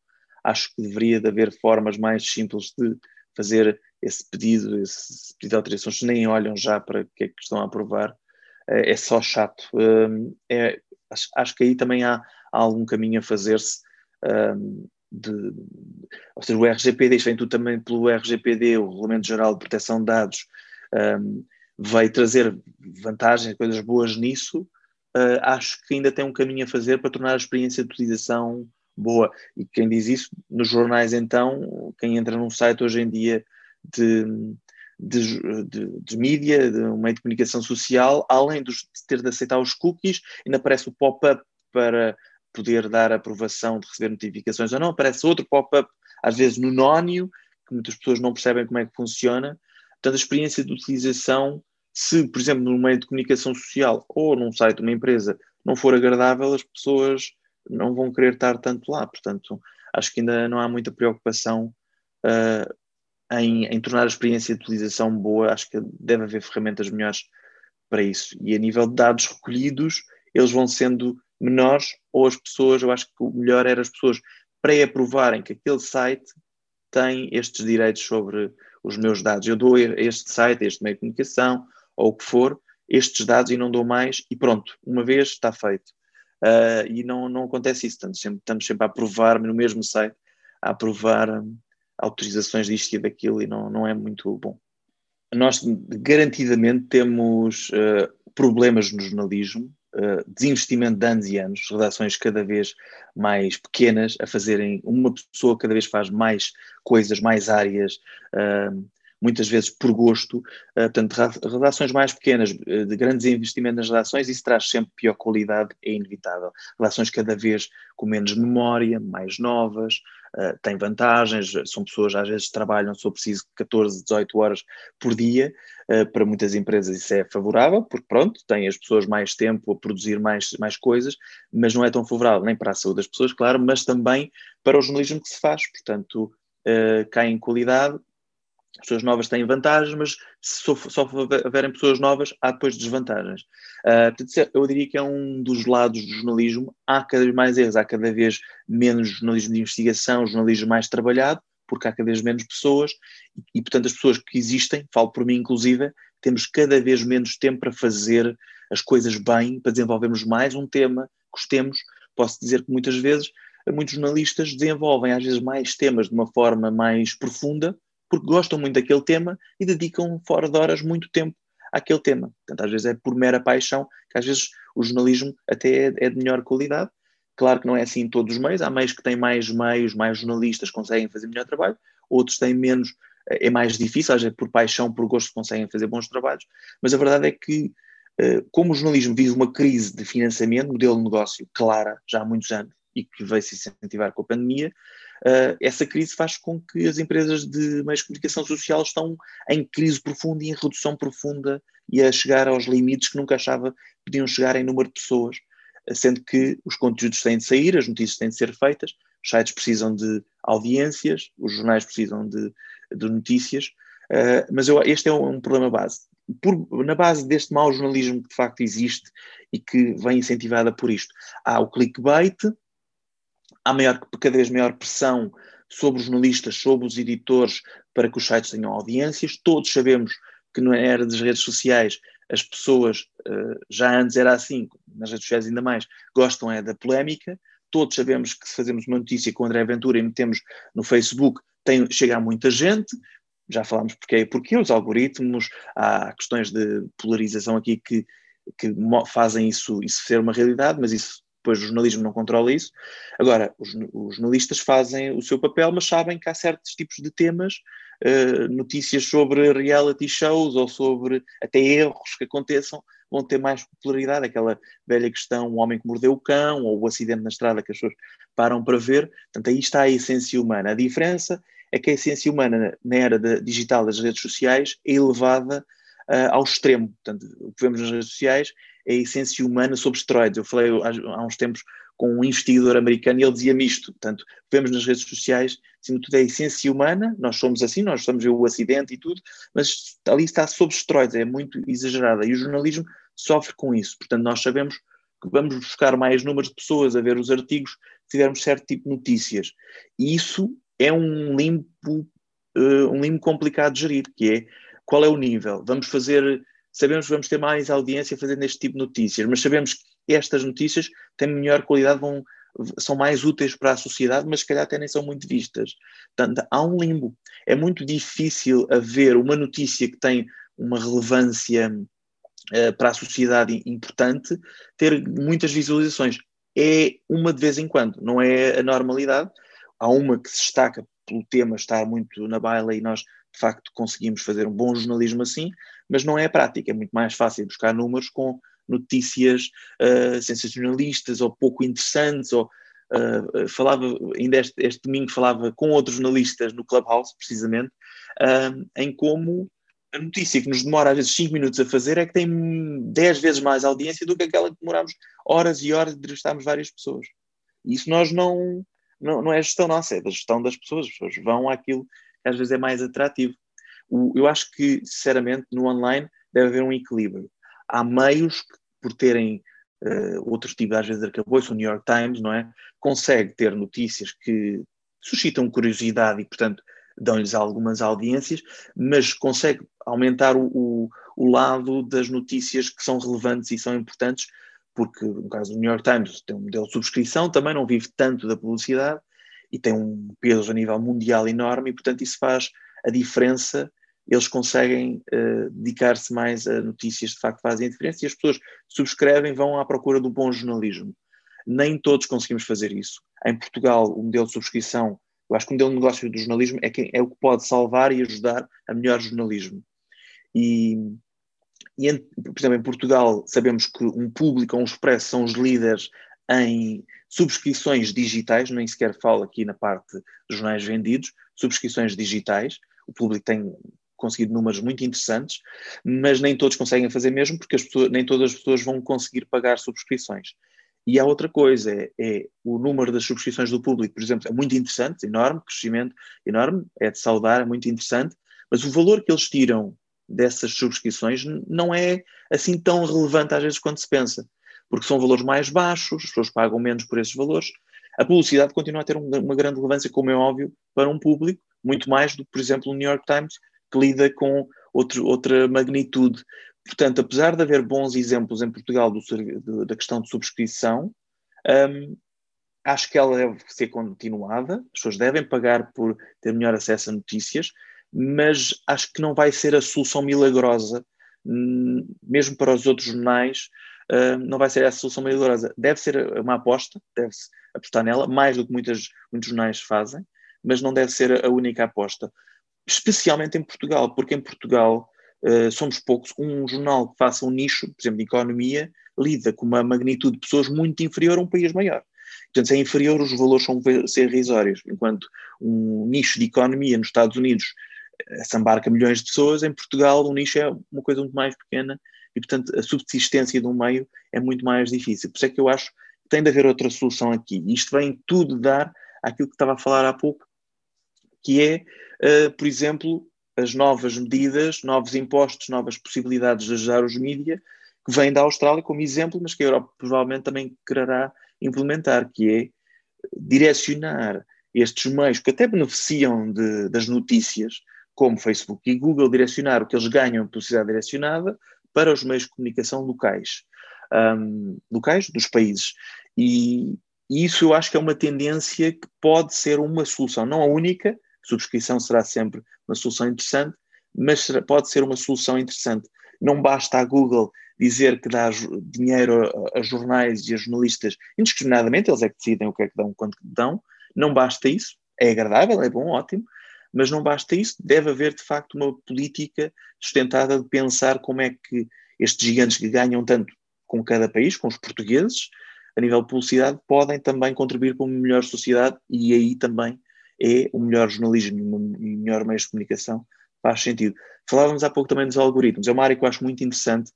Speaker 1: Acho que deveria de haver formas mais simples de fazer esse pedido, esse pedido de autorizações, nem olham já para o que é que estão a aprovar é, é só chato. Hum, é, acho, acho, que aí também há, há algum caminho a fazer-se. Um, de, ou seja, o RGPD, isto vem tudo também pelo RGPD, o Regulamento Geral de Proteção de Dados, um, veio trazer vantagens, coisas boas nisso. Uh, acho que ainda tem um caminho a fazer para tornar a experiência de utilização boa. E quem diz isso, nos jornais, então, quem entra num site hoje em dia de, de, de, de mídia, de um meio de comunicação social, além de ter de aceitar os cookies, ainda aparece o pop-up para poder dar aprovação de receber notificações ou não, aparece outro pop-up, às vezes no nónio, que muitas pessoas não percebem como é que funciona. Portanto, a experiência de utilização, se, por exemplo, no meio de comunicação social ou num site de uma empresa não for agradável, as pessoas não vão querer estar tanto lá. Portanto, acho que ainda não há muita preocupação uh, em, em, tornar a experiência de utilização boa, acho que deve haver ferramentas melhores para isso. E a nível de dados recolhidos, eles vão sendo menores, ou as pessoas, eu acho que o melhor era as pessoas pré-aprovarem que aquele site tem estes direitos sobre os meus dados. Eu dou este site, este meio de comunicação, ou o que for, estes dados e não dou mais, e pronto, uma vez está feito. Uh, e não, não acontece isso, estamos sempre, estamos sempre a aprovar no mesmo site, a aprovar um, autorizações disto e daquilo e não, não é muito bom. Nós garantidamente temos uh, problemas no jornalismo, desinvestimento de anos e anos, redações cada vez mais pequenas a fazerem, uma pessoa cada vez faz mais coisas, mais áreas, uh, muitas vezes por gosto, uh, portanto, redações mais pequenas, de grandes investimentos nas redações, isso traz sempre pior qualidade, é inevitável. Redações cada vez com menos memória, mais novas, uh, tem vantagens, são pessoas às vezes trabalham, se for preciso, 14, 18 horas por dia, uh, para muitas empresas isso é favorável, porque pronto, têm as pessoas mais tempo a produzir mais, mais coisas, mas não é tão favorável nem para a saúde das pessoas, claro, mas também para o jornalismo que se faz, portanto, uh, cai em qualidade, pessoas novas têm vantagens, mas se só, só houverem pessoas novas, há depois desvantagens. Uh, portanto, eu diria que é um dos lados do jornalismo. Há cada vez mais erros, há cada vez menos jornalismo de investigação, jornalismo mais trabalhado, porque há cada vez menos pessoas e, e, portanto, as pessoas que existem, falo por mim inclusive, temos cada vez menos tempo para fazer as coisas bem, para desenvolvermos mais um tema, gostemos. Posso dizer que muitas vezes muitos jornalistas desenvolvem às vezes mais temas de uma forma mais profunda porque gostam muito daquele tema e dedicam fora de horas muito tempo àquele tema. Portanto, às vezes é por mera paixão, que às vezes o jornalismo até é, é de melhor qualidade. Claro que não é assim em todos os meios, há meios que têm mais meios, mais jornalistas conseguem fazer melhor trabalho, outros têm menos, é mais difícil, às vezes por paixão, por gosto conseguem fazer bons trabalhos, mas a verdade é que eh, como o jornalismo vive uma crise de financiamento, modelo de negócio clara já há muitos anos e que veio se incentivar com a pandemia, uh, essa crise faz com que as empresas de meios de comunicação social estão em crise profunda e em redução profunda e a chegar aos limites que nunca achava podiam chegar em número de pessoas, sendo que os conteúdos têm de sair, as notícias têm de ser feitas, os sites precisam de audiências, os jornais precisam de, de notícias, uh, mas eu, este é um, um problema base. Por, na base deste mau jornalismo que de facto existe e que vem incentivada por isto, há o clickbait, há maior, cada vez maior pressão sobre os jornalistas, sobre os editores, para que os sites tenham audiências. Todos sabemos que na era das redes sociais as pessoas, eh, já antes era assim, nas redes sociais ainda mais, gostam é da polémica. Todos sabemos que se fazemos uma notícia com André Ventura e metemos no Facebook, tem, chega a muita gente. Já falámos porque, porque os algoritmos, há questões de polarização aqui que, que fazem isso, isso ser uma realidade, mas isso depois o jornalismo não controla isso. Agora, os, os, jornalistas fazem o seu papel, mas sabem que há certos tipos de temas, uh, notícias sobre reality shows ou sobre até erros que aconteçam, vão ter mais popularidade. Aquela velha questão, o homem que mordeu o cão, ou o acidente na estrada que as pessoas param para ver. Portanto, aí está a essência humana. A diferença é que a essência humana na era digital das redes sociais é elevada uh, ao extremo. Portanto, o que vemos nas redes sociais é a essência humana sobre esteroides. Eu falei há, uns tempos com um investidor americano e ele dizia-me isto. Portanto, vemos nas redes sociais, acima de tudo, é a essência humana, nós somos assim, nós estamos o acidente e tudo, mas ali está sobre esteroides, é muito exagerada. E o jornalismo sofre com isso. Portanto, nós sabemos que vamos buscar mais números de pessoas a ver os artigos se tivermos certo tipo de notícias. E isso é um limbo, uh, um limbo complicado de gerir, que é qual é o nível? Vamos fazer sabemos que vamos ter mais audiência fazendo este tipo de notícias, mas sabemos que estas notícias têm melhor qualidade, vão, são mais úteis para a sociedade, mas se calhar até nem são muito vistas. Portanto, há um limbo. É muito difícil haver uma notícia que tem uma relevância uh, para a sociedade importante, ter muitas visualizações. É uma de vez em quando, não é a normalidade. Há uma que se destaca pelo tema estar muito na baila e nós de facto conseguimos fazer um bom jornalismo assim, mas não é a prática, é muito mais fácil buscar números com notícias uh, sensacionalistas ou pouco interessantes, ou uh, falava, ainda este, este, domingo falava com outros jornalistas no Clubhouse, precisamente, uh, em como a notícia que nos demora às vezes 5 minutos a fazer é que tem 10 vezes mais audiência do que aquela que demoramos horas e horas de entrevistarmos várias pessoas. Isso nós não, não, não é gestão nossa, é da gestão das pessoas, as pessoas vão àquilo às vezes é mais atrativo. O, eu acho que, sinceramente, no online deve haver um equilíbrio. Há meios que, por terem uh, outro tipo, às vezes, arcabouço, o New York Times, não é? Consegue ter notícias que suscitam curiosidade e, portanto, dão-lhes algumas audiências, mas consegue aumentar o, o, o, lado das notícias que são relevantes e são importantes, porque no caso do New York Times tem um modelo de subscrição, também não vive tanto da publicidade, e tem um peso a nível mundial enorme, e portanto isso faz a diferença. Eles conseguem uh, dedicar-se mais a notícias de facto fazem a diferença e as pessoas subscrevem, vão à procura do bom jornalismo. Nem todos conseguimos fazer isso. Em Portugal, o modelo de subscrição, eu acho que o modelo de negócio do jornalismo é, quem, é o que pode salvar e ajudar a melhor jornalismo. E, e por exemplo, em Portugal, sabemos que um público ou um expresso são os líderes em subscrições digitais, nem sequer falo aqui na parte dos jornais vendidos, subscrições digitais. O público tem conseguido números muito interessantes, mas nem todos conseguem fazer mesmo, porque pessoas, nem todas as pessoas vão conseguir pagar subscrições. E há outra coisa, é, é, o número das subscrições do público, por exemplo, é muito interessante, enorme, crescimento enorme, é de saudar, é muito interessante, mas o valor que eles tiram dessas subscrições não é assim tão relevante às vezes quanto se pensa porque são valores mais baixos, as pessoas pagam menos por esses valores. A publicidade continua a ter uma grande relevância, como é óbvio, para um público, muito mais do que, por exemplo, o New York Times, que lida com outro, outra magnitude. Portanto, apesar de haver bons exemplos em Portugal do, da questão de subscrição, um, acho que ela deve ser continuada, as pessoas devem pagar por ter melhor acesso a notícias, mas acho que não vai ser a solução milagrosa hum, mesmo para os outros jornais, uh, não vai ser essa solução mais dolorosa. Deve ser uma aposta, deve-se apostar nela, mais do que muitas, muitos jornais fazem, mas não deve ser a única aposta. Especialmente em Portugal, porque em Portugal uh, somos poucos. Um jornal que faça um nicho, por exemplo, de economia, lida com uma magnitude de pessoas muito inferior a um país maior. Portanto, se é inferior, os valores são ser irrisórios, enquanto um nicho de economia nos Estados Unidos eh, se embarca milhões de pessoas, em Portugal um nicho é uma coisa muito mais pequena e, portanto, a subsistência de um meio é muito mais difícil. Por isso é que eu acho que tem de haver outra solução aqui. Isto vem tudo dar àquilo que estava a falar há pouco, que é, uh, por exemplo, as novas medidas, novos impostos, novas possibilidades de ajudar os mídias, que vêm da Austrália como exemplo, mas que a Europa provavelmente também quererá implementar, que é direcionar estes meios que até beneficiam de, das notícias, como Facebook e Google, direcionar o que eles ganham em publicidade direcionada para os meios de comunicação locais, um, locais dos países. E, e isso eu acho que é uma tendência que pode ser uma solução, não a única, subscrição será sempre uma solução interessante, mas pode ser uma solução interessante. Não basta a Google dizer que dá dinheiro a, a, jornais e a jornalistas indiscriminadamente, eles é que decidem o que é que dão, quanto dão, não basta isso, é agradável, é bom, ótimo, mas não basta isso, deve haver de facto uma política sustentada de pensar como é que estes gigantes que ganham tanto com cada país, com os portugueses, a nível de publicidade, podem também contribuir para uma melhor sociedade e aí também é o melhor jornalismo e o melhor meio de comunicação faz sentido. Falávamos há pouco também dos algoritmos, é uma área que eu acho muito interessante.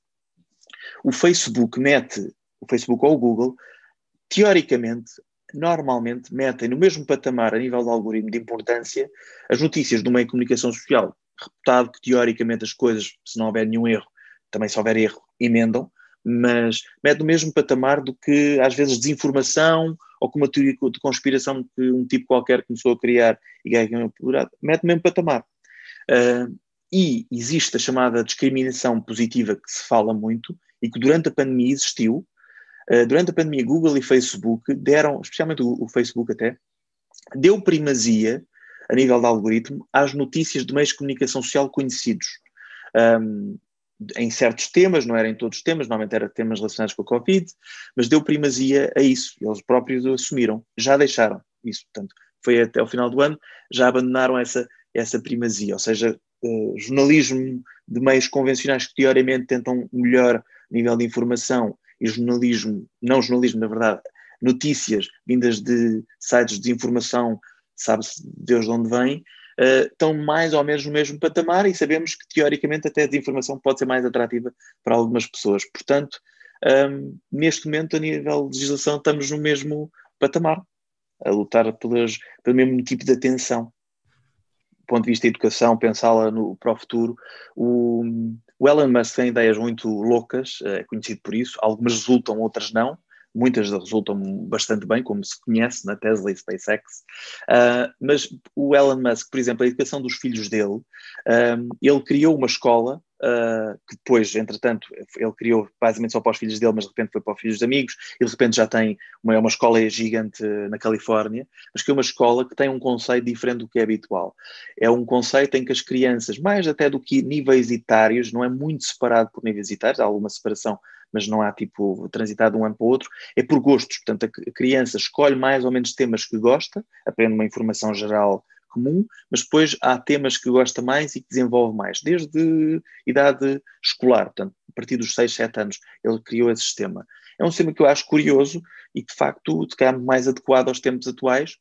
Speaker 1: O Facebook mete, o Facebook ou o Google, teoricamente, normalmente metem no mesmo patamar a nível de algoritmo de importância as notícias do meio de comunicação social, reputado que teoricamente as coisas, se não houver nenhum erro, também se houver erro, emendam, mas mete no mesmo patamar do que às vezes desinformação ou com uma teoria de conspiração que um tipo qualquer começou a criar e ganhou popularidade, mete no mesmo patamar. Uh, e existe a chamada discriminação positiva que se fala muito e que durante a pandemia existiu, durante a pandemia, Google e Facebook deram, especialmente o, Facebook até, deu primazia, a nível de algoritmo, às notícias de meios de comunicação social conhecidos. Um, em certos temas, não era em todos os temas, normalmente eram temas relacionados com a Covid, mas deu primazia a isso. Eles próprios assumiram, já deixaram isso. Portanto, foi até o final do ano, já abandonaram essa, essa primazia. Ou seja, uh, jornalismo de meios convencionais que teoricamente tentam melhor nível de informação e jornalismo, não jornalismo, na verdade, notícias vindas de sites de desinformação, sabe-se Deus de onde vem, uh, estão mais ou menos no mesmo patamar e sabemos que, teoricamente, até a desinformação pode ser mais atrativa para algumas pessoas. Portanto, um, ehm, neste momento, a nível de legislação, estamos no mesmo patamar, a lutar pelas, pelo mesmo tipo de atenção. Do ponto de vista da educação, pensá-la para o futuro, o, o Elon Musk tem ideias muito loucas, é conhecido por isso, algumas resultam, outras não, muitas resultam bastante bem, como se conhece na Tesla e SpaceX, uh, mas o Elon Musk, por exemplo, a educação dos filhos dele, um, ah, ele criou uma escola Uh, que depois, entretanto, ele criou basicamente só para os filhos dele, mas de repente foi para os filhos de amigos, e de repente já tem uma, uma escola gigante na Califórnia, mas que é uma escola que tem um conceito diferente do que é habitual. É um conceito em que as crianças, mais até do que níveis etários, não é muito separado por níveis etários, há alguma separação, mas não há tipo transitado de um ano para o outro, é por gostos, portanto a criança escolhe mais ou menos temas que gosta, aprende uma informação geral comum, mas depois há temas que gosta mais e que desenvolve mais, desde idade escolar, portanto, a partir dos 6, 7 anos, ele criou esse sistema. É um sistema que eu acho curioso e de facto, se calhar mais adequado aos tempos atuais,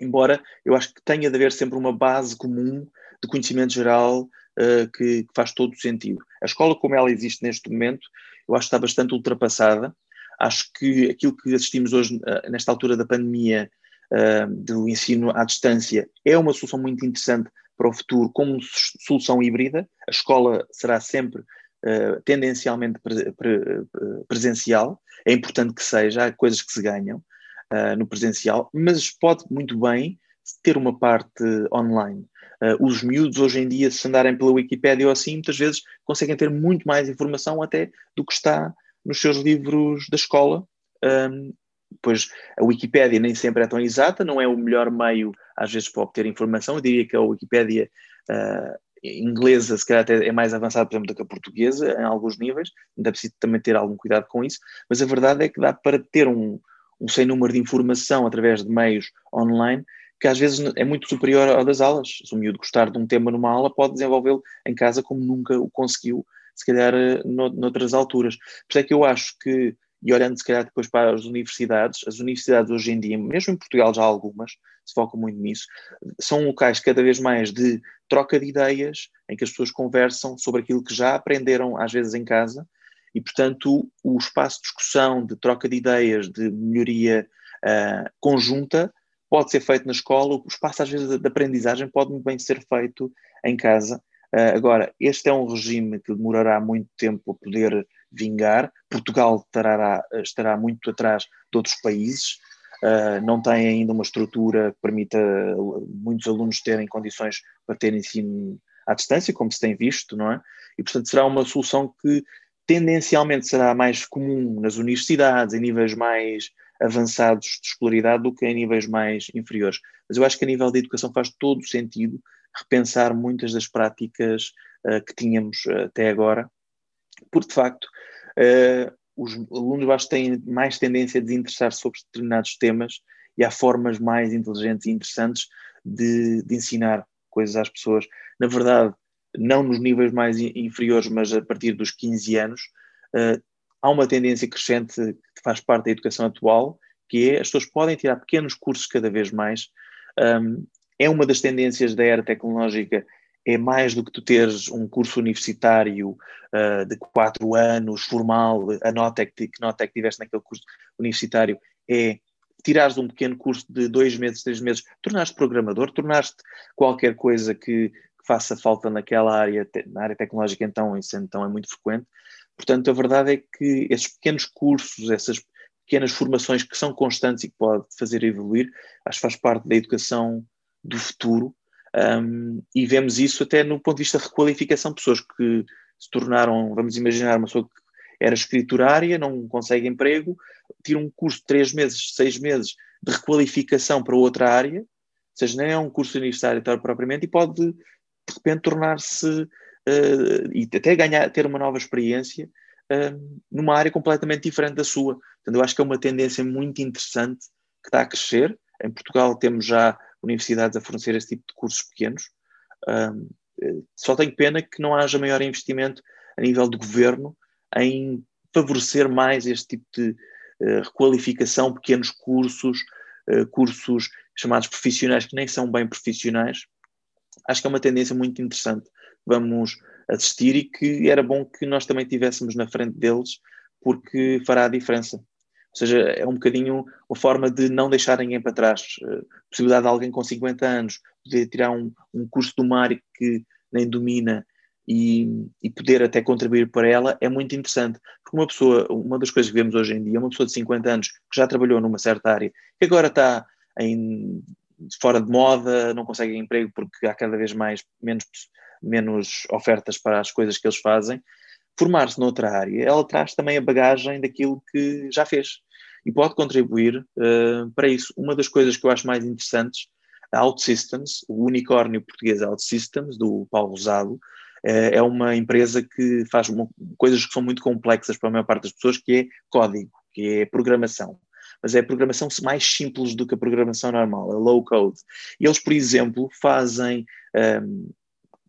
Speaker 1: embora eu acho que tenha de haver sempre uma base comum de conhecimento geral uh, que, que, faz todo o sentido. A escola, como ela existe neste momento, eu acho que está bastante ultrapassada. Acho que aquilo que assistimos hoje, uh, nesta altura da pandemia, uh, do ensino à distância é uma solução muito interessante para o futuro como solução híbrida. A escola será sempre uh, tendencialmente pre pre presencial. É importante que seja, há coisas que se ganham uh, no presencial, mas pode muito bem ter uma parte online. Uh, os miúdos hoje em dia, se andarem pela Wikipédia ou assim, muitas vezes conseguem ter muito mais informação até do que está nos seus livros da escola um, Pois a Wikipédia nem sempre é tão exata, não é o melhor meio, às vezes, para obter informação. Eu diria que a Wikipédia uh, inglesa, se calhar até é mais avançada, por exemplo, do que a portuguesa, em alguns níveis, ainda é preciso também ter algum cuidado com isso, mas a verdade é que dá para ter um, um sem número de informação através de meios online que às vezes é muito superior ao das aulas. Se o miúdo gostar de um tema numa aula, pode desenvolvê-lo em casa como nunca o conseguiu, se calhar, eh, noutras alturas. Por isso é que eu acho que, e olhando se calhar depois para as universidades, as universidades hoje em dia, mesmo em Portugal já há algumas, se focam muito nisso, são locais cada vez mais de troca de ideias, em que as pessoas conversam sobre aquilo que já aprenderam às vezes em casa, e portanto o espaço de discussão, de troca de ideias, de melhoria uh, conjunta, pode ser feito na escola, o espaço às vezes de aprendizagem pode muito bem ser feito em casa. Uh, agora, este é um regime que demorará muito tempo a poder vingar. Portugal estará, estará muito atrás de outros países, uh, não tem ainda uma estrutura que permita muitos alunos terem condições para ter ensino à distância, como se tem visto, não é? E, portanto, será uma solução que tendencialmente será mais comum nas universidades, em níveis mais avançados de escolaridade do que em níveis mais inferiores. Mas eu acho que a nível de educação faz todo o sentido repensar muitas das práticas uh, que tínhamos uh, até agora, porque de facto uh, os alunos que têm mais tendência a desinteressar-se sobre determinados temas e há formas mais inteligentes e interessantes de, de ensinar coisas às pessoas. Na verdade, não nos níveis mais inferiores, mas a partir dos 15 anos, há uma tendência crescente que faz parte da educação atual, que é as pessoas podem tirar pequenos cursos cada vez mais. Um, é uma das tendências da era tecnológica, é mais do que tu teres um curso universitário uh, de quatro anos, formal, a nota que, que nota é que tiveste naquele curso universitário, é tirares um pequeno curso de dois meses, três meses, tornaste programador, tornaste qualquer coisa que, que faça falta naquela área, na área tecnológica então, isso então é muito frequente, Portanto, a verdade é que esses pequenos cursos, essas pequenas formações que são constantes e que pode fazer evoluir, acho que faz parte da educação do futuro. Um, e vemos isso até no ponto de vista da requalificação, pessoas que se tornaram, vamos imaginar, uma pessoa que era escriturária, não consegue emprego, tira um curso de três meses, seis meses de requalificação para outra área, ou seja, nem é um curso universitário propriamente, e pode de repente tornar-se uh, e até ganhar, ter uma nova experiência uh, numa área completamente diferente da sua. Portanto, eu acho que é uma tendência muito interessante que está a crescer. Em Portugal temos já universidades a fornecer esse tipo de cursos pequenos. Uh, só tenho pena que não haja maior investimento a nível de governo em favorecer mais este tipo de uh, requalificação, pequenos cursos, uh, cursos chamados profissionais que nem são bem profissionais. Acho que é uma tendência muito interessante vamos assistir e que era bom que nós também tivéssemos na frente deles, porque fará a diferença. Ou seja, é um bocadinho uma forma de não deixar ninguém para trás. A possibilidade de alguém com 50 anos poder tirar um, um curso do mar que nem domina e, e, poder até contribuir para ela é muito interessante. Porque uma pessoa, uma das coisas que vemos hoje em dia, uma pessoa de 50 anos que já trabalhou numa certa área, que agora está em, fora de moda, não consegue emprego porque há cada vez mais menos menos ofertas para as coisas que eles fazem, formar-se noutra área, ela traz também a bagagem daquilo que já fez e pode contribuir uh, para isso. Uma das coisas que eu acho mais interessantes, a OutSystems, o unicórnio português OutSystems, do Paulo Rosado, uh, é uma empresa que faz uma, coisas que são muito complexas para a maior parte das pessoas, que é código, que é programação mas é a programação mais simples do que a programação normal, a low code. E eles, por exemplo, fazem um, ehm,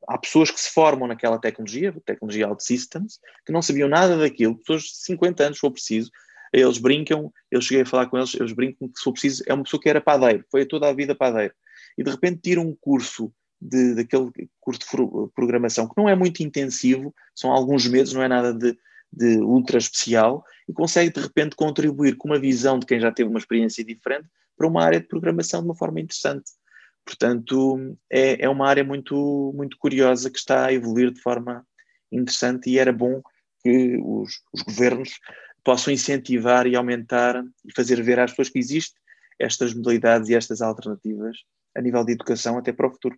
Speaker 1: há pessoas que se formam naquela tecnologia, tecnologia OutSystems, que não sabiam nada daquilo, pessoas de 50 anos, se for preciso, eles brincam, eu cheguei a falar com eles, eles brincam que se for preciso, é uma pessoa que era padeiro, foi toda a vida padeiro, e de repente tira um curso de, daquele curso de programação que não é muito intensivo, são alguns meses, não é nada de, de ultra especial, e consegue de repente contribuir com uma visão de quem já teve uma experiência diferente para uma área de programação de uma forma interessante. Portanto, é, é uma área muito, muito curiosa que está a evoluir de forma interessante e era bom que os, os governos possam incentivar e aumentar e fazer ver às pessoas que existem estas modalidades e estas alternativas a nível de educação até para o futuro.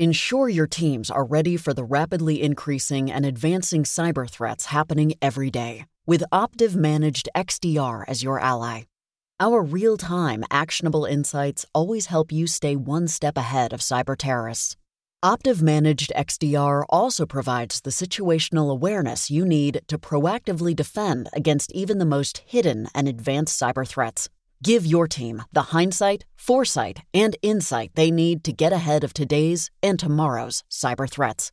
Speaker 5: Ensure your teams are ready for the rapidly increasing and advancing cyber threats happening every day. With Optiv Managed XDR as your ally. Our real time, actionable insights always help you stay one step ahead of cyber terrorists. Optiv Managed XDR also provides the situational awareness you need to proactively defend against even the most hidden and advanced cyber threats. Give your team the hindsight, foresight, and insight they need to get ahead of today's and tomorrow's cyber threats.